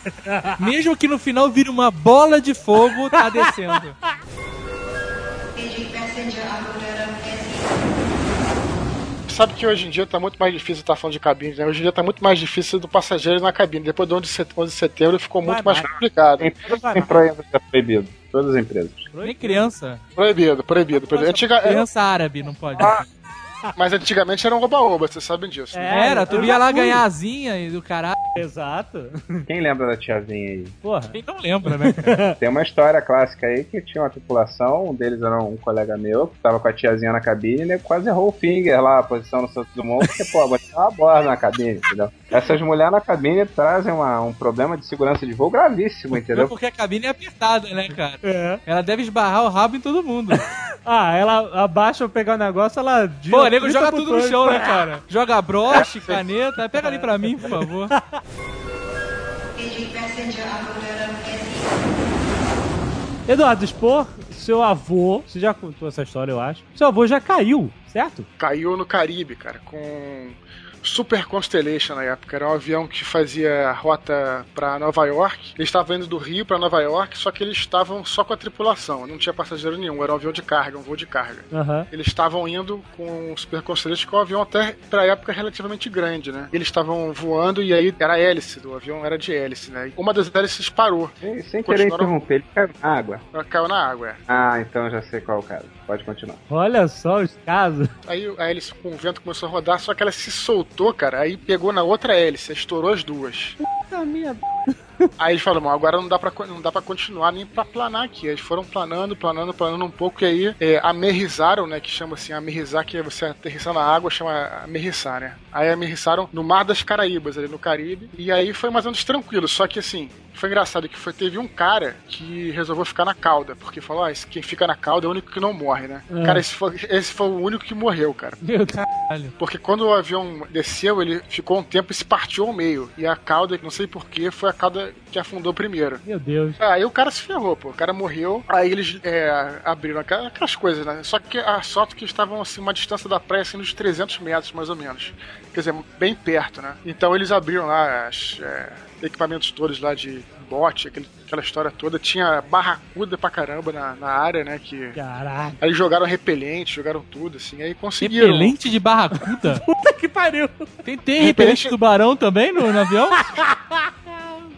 Mesmo que no final vire uma bola de fogo, tá descendo. Sabe que hoje em dia tá muito mais difícil estar falando de cabine, né? Hoje em dia tá muito mais difícil do passageiro na cabine. Depois do 11 de set- 11 de setembro ficou muito mais complicado. Tem todas as empresas é proibido. Todas as empresas. Nem criança. Proibido, proibido. proibido. Antiga- Criança árabe não pode. Mas antigamente era um oba-oba, vocês sabem disso. É. né? Era, tu ia lá ganhar asinha e do caralho. Exato. Quem lembra da tiazinha aí? Porra. Quem não lembra, né? Tem uma história clássica aí que tinha uma tripulação, um deles era um colega meu, que tava com a tiazinha na cabine e ele quase errou o finger lá, a posição no Santos Dumont, porque, pô, botar uma borda na cabine, entendeu? Essas mulheres na cabine trazem uma- um problema de segurança de voo gravíssimo, É entendeu? porque a cabine é apertada, né, cara? É. Ela deve esbarrar o rabo em todo mundo. Ah, ela abaixa pra pegar o negócio, ela... Pô, o nego joga tudo no chão, né, cara? Joga broche, caneta. Pega ali pra mim, por favor. Eduardo Spor, seu avô, você já contou essa história, eu acho. Seu avô já caiu, certo? Caiu no Caribe, cara, com Super Constellation na época. Era um avião que fazia rota pra Nova York. Eles estavam indo do Rio pra Nova York, só que eles estavam só com a tripulação. Não tinha passageiro nenhum. Era um avião de carga, um voo de carga. Aham. Eles estavam indo com o Super Constellation, que é um avião até pra época relativamente grande, né? Eles estavam voando e aí era a hélice do avião, era de hélice, né? E uma das hélices parou, Sem, sem querer interromper, ele caiu na água. ela caiu na água. é. Ah, então eu já sei qual é o caso. Pode continuar. Olha só os casos. Aí a hélice com o vento começou a rodar, só que ela se soltou, cara. Aí pegou na outra hélice, estourou as duas. Puta merda. Aí eles falaram, "Bom, agora não dá pra, não dá pra continuar nem pra planar aqui. Eles foram planando, planando, planando um pouco, e aí é, amerrizaram, né? Que chama assim, amerrizar, que é você aterrissar na água, chama amerrissar, né? Aí amerrissaram no Mar das Caraíbas, ali no Caribe, e aí foi mais ou menos tranquilo. Só que assim, foi engraçado que foi, teve um cara que resolveu ficar na cauda, porque falou, ah, esse- quem fica na cauda é o único que não morre, né? É. Cara, esse foi, esse foi o único que morreu, cara. Meu Deus. Porque quando o avião desceu, ele ficou um tempo e se partiu ao meio. E a cauda, não sei porquê, foi a cauda que afundou primeiro. Meu Deus. Aí o cara se ferrou, pô. O cara morreu. Aí eles é, abriram aquela- aquelas coisas, né? Só que a sorte é que estavam assim, uma distância da praia, assim, uns 300 metros, mais ou menos. Quer dizer, bem perto, né? Então eles abriram lá os equipamentos todos lá de bote, aquele- aquela história toda. Tinha barracuda pra caramba na, na área, né? Que... Caraca. Aí jogaram repelente, jogaram tudo, assim. Aí conseguiram. Repelente de barracuda? Puta que pariu. Tem, tem repelente de tubarão também no, no avião?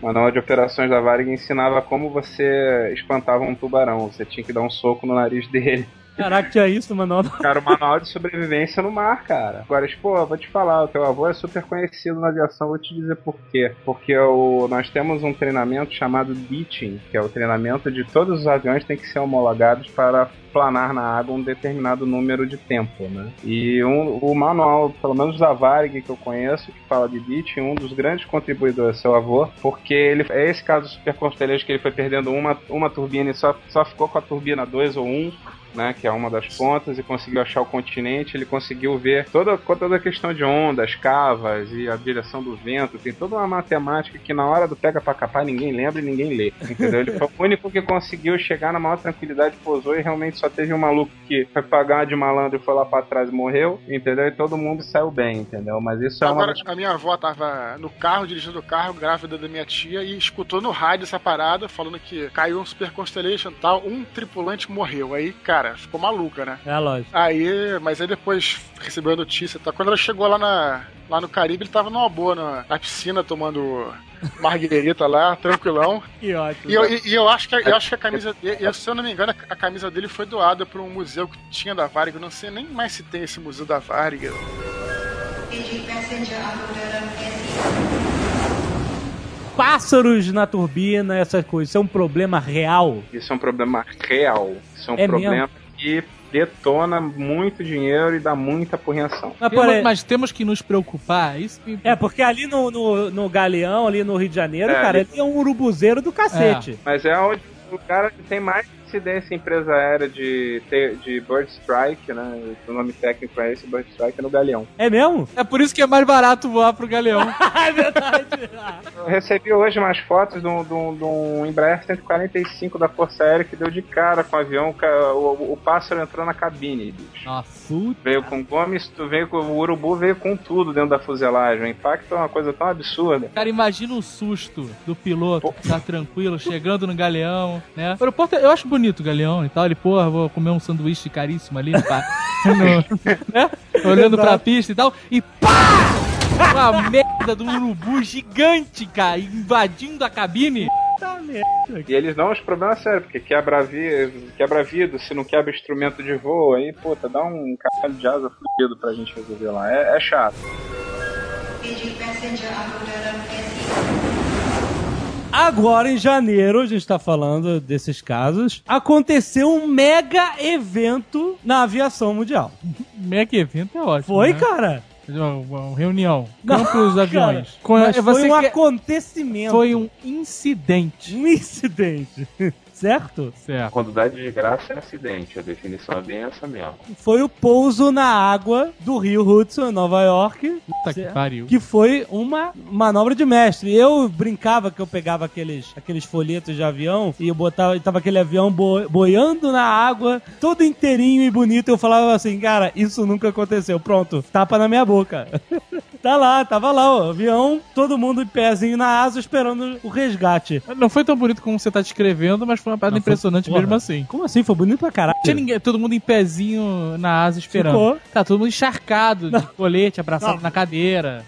O manual de operações da Varig ensinava como você espantava um tubarão. Você tinha que dar um soco no nariz dele. Caraca, tinha isso, mano. Cara, o manual de sobrevivência no mar, cara. Agora, pô, vou te falar, o teu avô é super conhecido na aviação, vou te dizer por quê. Porque o, nós temos um treinamento chamado beaching, que é o treinamento de todos os aviões têm que ser homologados para planar na água um determinado número de tempo, né? E um- o manual, pelo menos da Varig que eu conheço, que fala de beaching, um dos grandes contribuidores é seu avô, porque ele é esse caso Super que ele foi perdendo uma, uma turbina e só, só ficou com a turbina 2 ou 1, né, que é uma das pontas, e conseguiu achar o continente, ele conseguiu ver toda, toda a questão de ondas, cavas e a direção do vento, tem toda uma matemática que na hora do pega pra capar ninguém lembra e ninguém lê, entendeu? Ele foi o único que conseguiu chegar na maior tranquilidade, pousou e realmente só teve um maluco que foi pagar de malandro e foi lá pra trás e morreu, entendeu? E todo mundo saiu bem, entendeu? Mas isso é uma Agora, a minha avó tava no carro, dirigindo o carro, grávida da minha tia, e escutou no rádio essa parada, falando que caiu um Super Constellation e tal, um tripulante morreu. Aí, cara, ficou maluca, né? É lógico. Aí, mas aí depois recebeu a notícia, tá? Quando ela chegou lá, na, lá no Caribe, ele tava numa boa, na, na piscina, tomando marguerita lá, tranquilão. Que ótimo. E eu, e- e eu acho que, a- eu acho que a camisa dele, se eu não me engano, a camisa dele foi doada para um museu que tinha da Varig. Eu não sei nem mais se tem esse museu da Varig. Pássaros na turbina, essas coisas, isso é um problema real. Isso é um problema real. Isso é um É problema que detona muito dinheiro e dá muita apreensão. Mas, Temos- mas temos que nos preocupar. Isso que- É, porque ali no, no, no Galeão, ali no Rio de Janeiro, É, cara, ali- ele é um urubuzeiro do cacete. Mas é onde o cara que tem mais incidência em empresa aérea de, de Bird Strike, né? O nome técnico é esse, Bird Strike, é no Galeão. É, mesmo? É por isso que é mais barato voar pro Galeão. é verdade. Eu recebi hoje umas fotos de um, de um- de um Embraer 145 da Força Aérea que deu de cara com o avião, o, o, o pássaro entrou na cabine, bicho. Nossa. Veio com gomes, tu veio com o urubu veio com tudo dentro da fuselagem. O impacto é uma coisa tão absurda. Cara, imagina o susto do piloto que tá tranquilo, chegando no Galeão, né? O aeroporto, eu acho bonito o Galeão e tal. Ele, porra, vou comer um sanduíche caríssimo ali, no, né? Olhando pra pista e tal. E pá! Uma merda do urubu gigante, cara, invadindo a cabine. E eles dão os problemas sérios, porque quebra, vi, quebra vidro, se não quebra instrumento de voo, aí, puta, dá um caralho de asa fudido pra gente resolver lá. É, é chato. Agora, em janeiro, a gente tá falando desses casos, aconteceu um mega evento na aviação mundial. Mega evento é ótimo. Foi, né? cara? Uma, reunião. Não, Campos aviões. Cara, Com- foi um acontecimento. Foi um incidente. um incidente. certo? Certo. Quando dá desgraça é acidente, a definição é bem essa mesmo. Foi o pouso na água do Rio Hudson, em Nova York, Puta que pariu. que foi uma manobra de mestre. Eu brincava que eu pegava aqueles, aqueles folhetos de avião e eu botava, e tava aquele avião bo- boiando na água, todo inteirinho e bonito. Eu falava assim, cara, isso nunca aconteceu. Pronto, tapa na minha boca. tá lá, tava lá o avião, todo mundo em pezinho na asa esperando o resgate. Não foi tão bonito como você tá descrevendo, mas foi uma parada Não, foi- impressionante porra. mesmo assim. Como assim? Foi bonito pra caralho. Tinha ninguém, todo mundo em pezinho na asa esperando. Ficou. Tá todo mundo encharcado de colete, abraçado na cadeira.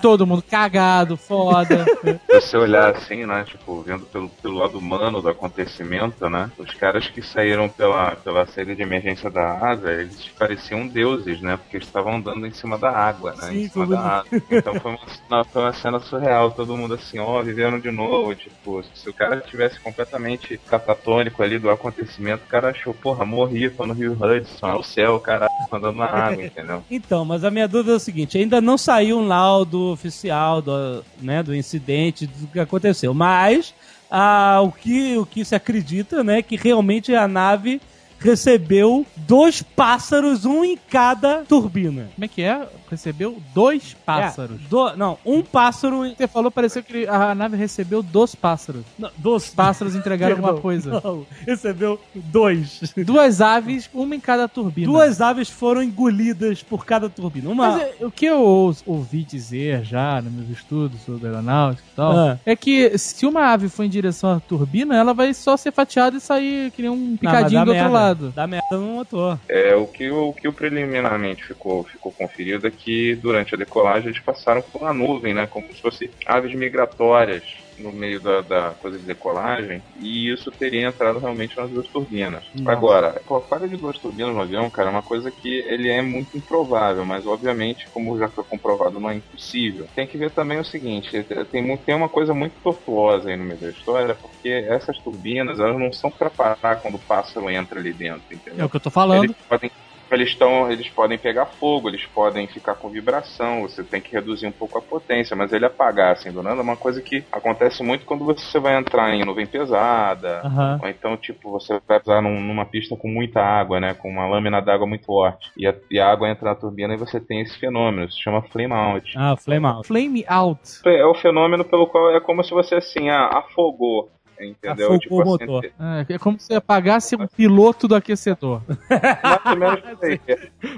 Todo mundo cagado, foda. Se você olhar assim, né, tipo, vendo pelo, pelo lado humano do acontecimento, né, os caras que saíram pela, pela saída de emergência da asa, eles pareciam deuses, né, porque eles estavam andando em cima da água, né, Sim, em cima foi da água. Então foi uma, não, foi uma cena surreal, todo mundo assim, ó, vivendo de novo, tipo, se o cara tivesse completamente catatônico ali do acontecimento, o cara achou, porra, morri, tô no Rio Hudson, é o céu, cara, andando na água, entendeu? Então, mas a minha dúvida é o seguinte: ainda não saiu um laudo oficial do, né, do incidente, do que aconteceu. Mas ah, o, que, o que se acredita né, é que realmente a nave recebeu dois pássaros, um em cada turbina. Como é que é? Recebeu dois pássaros. É, do- não, um pássaro. em- Você falou, pareceu que a nave recebeu dos pássaros. Não, dois Pássaros entregaram alguma coisa. Não, recebeu dois. Duas aves, uma em cada turbina. Duas aves foram engolidas por cada turbina. Uma. Mas é, o que eu ou- ouvi dizer já nos meus estudos sobre aeronáutica e tal, Ah. é que se uma ave for em direção à turbina, ela vai só ser fatiada e sair que nem um Não, picadinho dá do outro merda. lado. Dá merda no motor. É, o que, o que preliminarmente ficou, ficou conferido é que durante a decolagem eles passaram por uma nuvem, né? Como se fossem aves migratórias no meio da, da coisa de decolagem, e isso teria entrado realmente nas duas turbinas. Nossa. Agora, falha de duas turbinas no avião, cara, é uma coisa que ele é muito improvável, mas obviamente, como já foi comprovado, não é impossível. Tem que ver também o seguinte, tem, tem uma coisa muito tortuosa aí no meio da história, porque essas turbinas, elas não são para parar quando o pássaro entra ali dentro, entendeu? É o que eu tô falando. Eles podem, eles, tão, eles podem pegar fogo, eles podem ficar com vibração, você tem que reduzir um pouco a potência, mas ele apagar assim do nada é uma coisa que acontece muito quando você vai entrar em nuvem pesada, Aham. ou então, tipo, você vai usar num- numa pista com muita água, né? Com uma lâmina d'água muito forte. E a, e a água entra na turbina e você tem esse fenômeno, se chama flame out. Ah, flame out. Flame out. É o fenômeno pelo qual é como se você assim, ah, afogou. Entendeu? Afogou tipo o assim, motor. É, é como se você apagasse um piloto do aquecedor. mais ou menos por aí.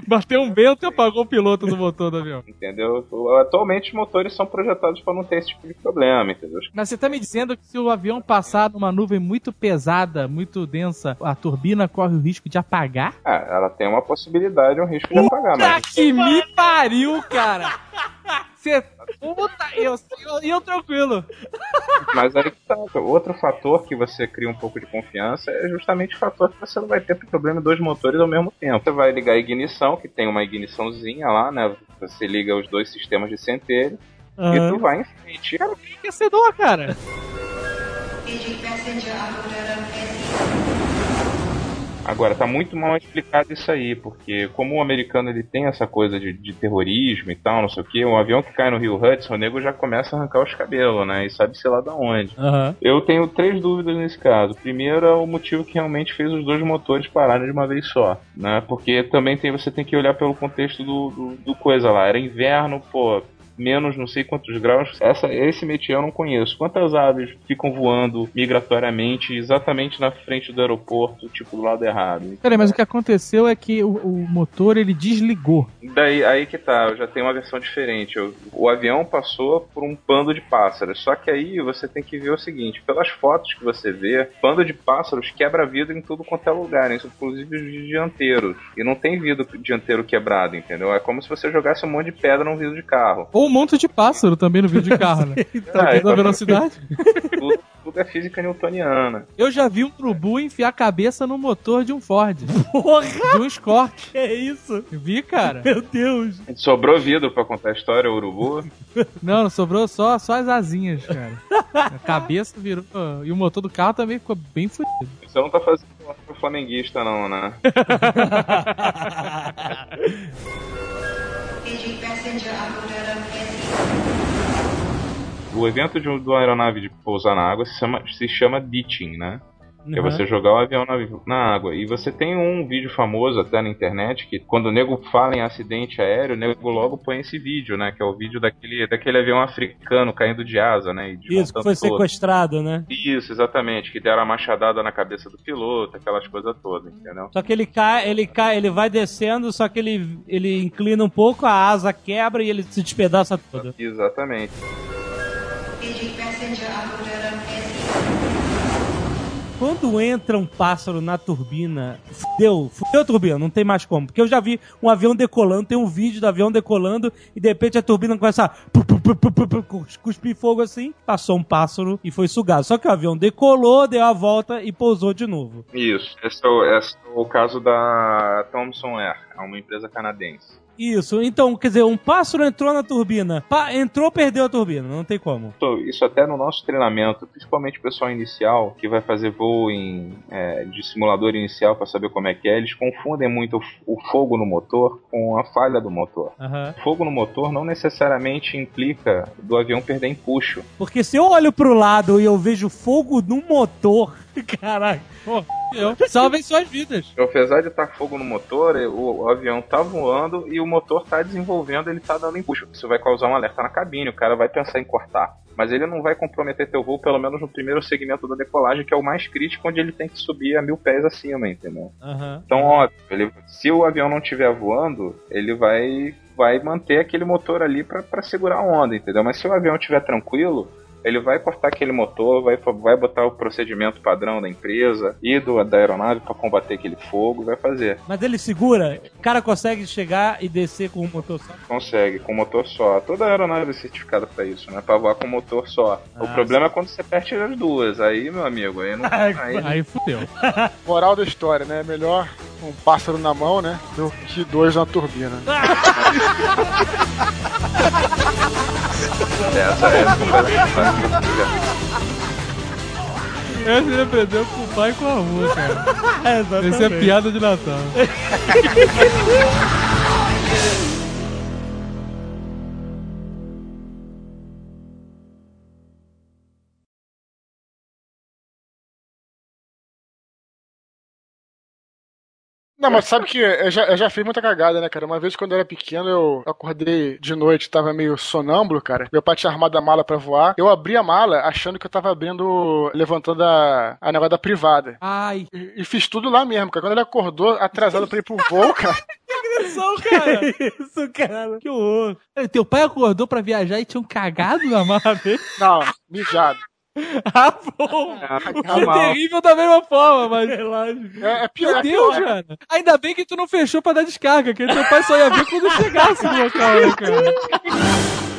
Bateu um vento e apagou o piloto do motor do avião. Entendeu? Atualmente os motores são projetados para não ter esse tipo de problema, entendeu? Mas você tá me dizendo que se o avião passar numa nuvem muito pesada, muito densa, a turbina corre o risco de apagar? Ah, ela tem uma possibilidade, um risco de apagar, Puta mas que me pariu, cara! Você. Puta, eu, eu, eu tranquilo. Mas aí que tá. Outro fator que você cria um pouco de confiança é justamente o fator que você não vai ter problema em dois motores ao mesmo tempo. Você vai ligar a ignição, que tem uma igniçãozinha lá, né? Você liga os dois sistemas de centelho e tu vai em frente. Cara, que aquecedor, cara? Agora, tá muito mal explicado isso aí, porque como o americano ele tem essa coisa de, de terrorismo e tal, não sei o que, um avião que cai no Rio Hudson, o nego já começa a arrancar os cabelos, né? E sabe-se lá da onde. Aham. Eu tenho três dúvidas nesse caso. Primeiro é o motivo que realmente fez os dois motores pararem de uma vez só, né? Porque também tem, você tem que olhar pelo contexto do, do, do coisa lá. Era inverno, pô, menos não sei quantos graus. Essa, esse métier eu não conheço. Quantas aves ficam voando migratoriamente exatamente na frente do aeroporto, tipo do lado errado? Peraí, mas o que aconteceu é que o, o motor ele desligou. Daí aí que tá, eu já tenho uma versão diferente. Eu- o avião passou por um bando de pássaros. Só que aí você tem que ver o seguinte: pelas fotos que você vê, bando de pássaros quebra vidro em tudo quanto é lugar, isso inclusive os dianteiros. E não tem vidro dianteiro quebrado, entendeu? É como se você jogasse um monte de pedra num vidro de carro. Ou um monte de pássaro também no vídeo de carro, né? Ah, da exatamente. velocidade. tudo, tudo é física newtoniana. Eu já vi um urubu enfiar a cabeça no motor de um Ford. Porra, De um Escort. que é isso? Vi, cara. Meu Deus. Sobrou vidro pra contar a história, o urubu. Não, não sobrou só, só as asinhas, cara. A cabeça virou. E o motor do carro também ficou bem fudido. Você não tá fazendo uma flamenguista, não, né? O evento de, do aeronave de pousar na água se chama, se chama ditching, né? Que é Uhum. você jogar o avião na, na água. E você tem um vídeo famoso até na internet que quando o nego fala em acidente aéreo, o nego logo põe esse vídeo, né? Que é o vídeo daquele, daquele avião africano caindo de asa, né? E Isso, que foi todo. sequestrado, né? Isso, exatamente. Que deram a machadada na cabeça do piloto, aquelas coisas todas, entendeu? Só que ele cai, ele cai, ele vai descendo, só que ele, ele inclina um pouco, a asa quebra e ele se despedaça todo. Exatamente. Quando entra um pássaro na turbina, fudeu, fudeu a turbina, não tem mais como. Porque eu já vi um avião decolando, tem um vídeo do avião decolando e de repente a turbina começa a cuspir fogo assim, passou um pássaro e foi sugado. Só que o avião decolou, deu a volta e pousou de novo. Isso. Esse é o, esse é o caso da Thomson Air, é uma empresa canadense. Isso, então, quer dizer, um pássaro entrou na turbina, pá, entrou, perdeu a turbina, não tem como. Isso- até no nosso treinamento, principalmente o pessoal inicial, que vai fazer voo em, é, de simulador inicial para saber como é que é, eles confundem muito o, o fogo no motor com a falha do motor. Aham. Fogo no motor não necessariamente implica do avião perder empuxo. Porque se eu olho pro lado e eu vejo fogo no motor, caralho. Pô, eu. Salvem suas vidas. Apesar de estar fogo no motor, o, o avião tá voando e o motor tá desenvolvendo, ele tá dando empuxo. Isso vai causar um alerta na cabine, o cara vai pensar em cortar. Mas ele não vai comprometer teu voo, pelo menos no primeiro segmento da decolagem, que é o mais crítico, onde ele tem que subir a mil pés acima, entendeu? Aham. Então, óbvio, ele- se o avião não estiver voando, ele vai, vai manter aquele motor ali para segurar a onda, entendeu? Mas se o avião estiver tranquilo, ele vai cortar aquele motor, vai, vai botar o procedimento padrão da empresa e do, da aeronave para combater aquele fogo, vai fazer. Mas ele segura, o cara consegue chegar e descer com o motor só. Consegue, com motor só. Toda aeronave é certificada para isso, né? Pra voar com motor só. o Ah, problema é quando você perde as duas. Aí, meu amigo, aí não. aí, Aí fudeu. Moral da história, né? Melhor um pássaro na mão, né? Do que dois na turbina. essa é Essa ele aprendeu com o pai e com a avó, cara. É, exatamente. Essa é piada de Natal. Não, mas sabe que eu já, eu já fiz muita cagada, né, cara? Uma vez quando eu era pequeno, eu acordei de noite, tava meio sonâmbulo, cara. Meu pai tinha armado a mala pra voar. Eu abri a mala achando que eu tava abrindo, levantando a, a negócio da privada. Ai, E, e fiz tudo lá mesmo, cara. Quando ele acordou, atrasado pra ir pro voo, cara. agressão, cara. Isso, cara. Que horror. Teu pai acordou pra viajar e tinham cagado na mala dele? Não, mijado. Ah, bom. Ah, Que tá mal. terrível da mesma forma, mas... É lógico. É, é pior. Meu é Deus, pior. cara. Ainda bem que tu não fechou pra dar descarga, que teu pai só ia ver quando chegasse no local, né, cara?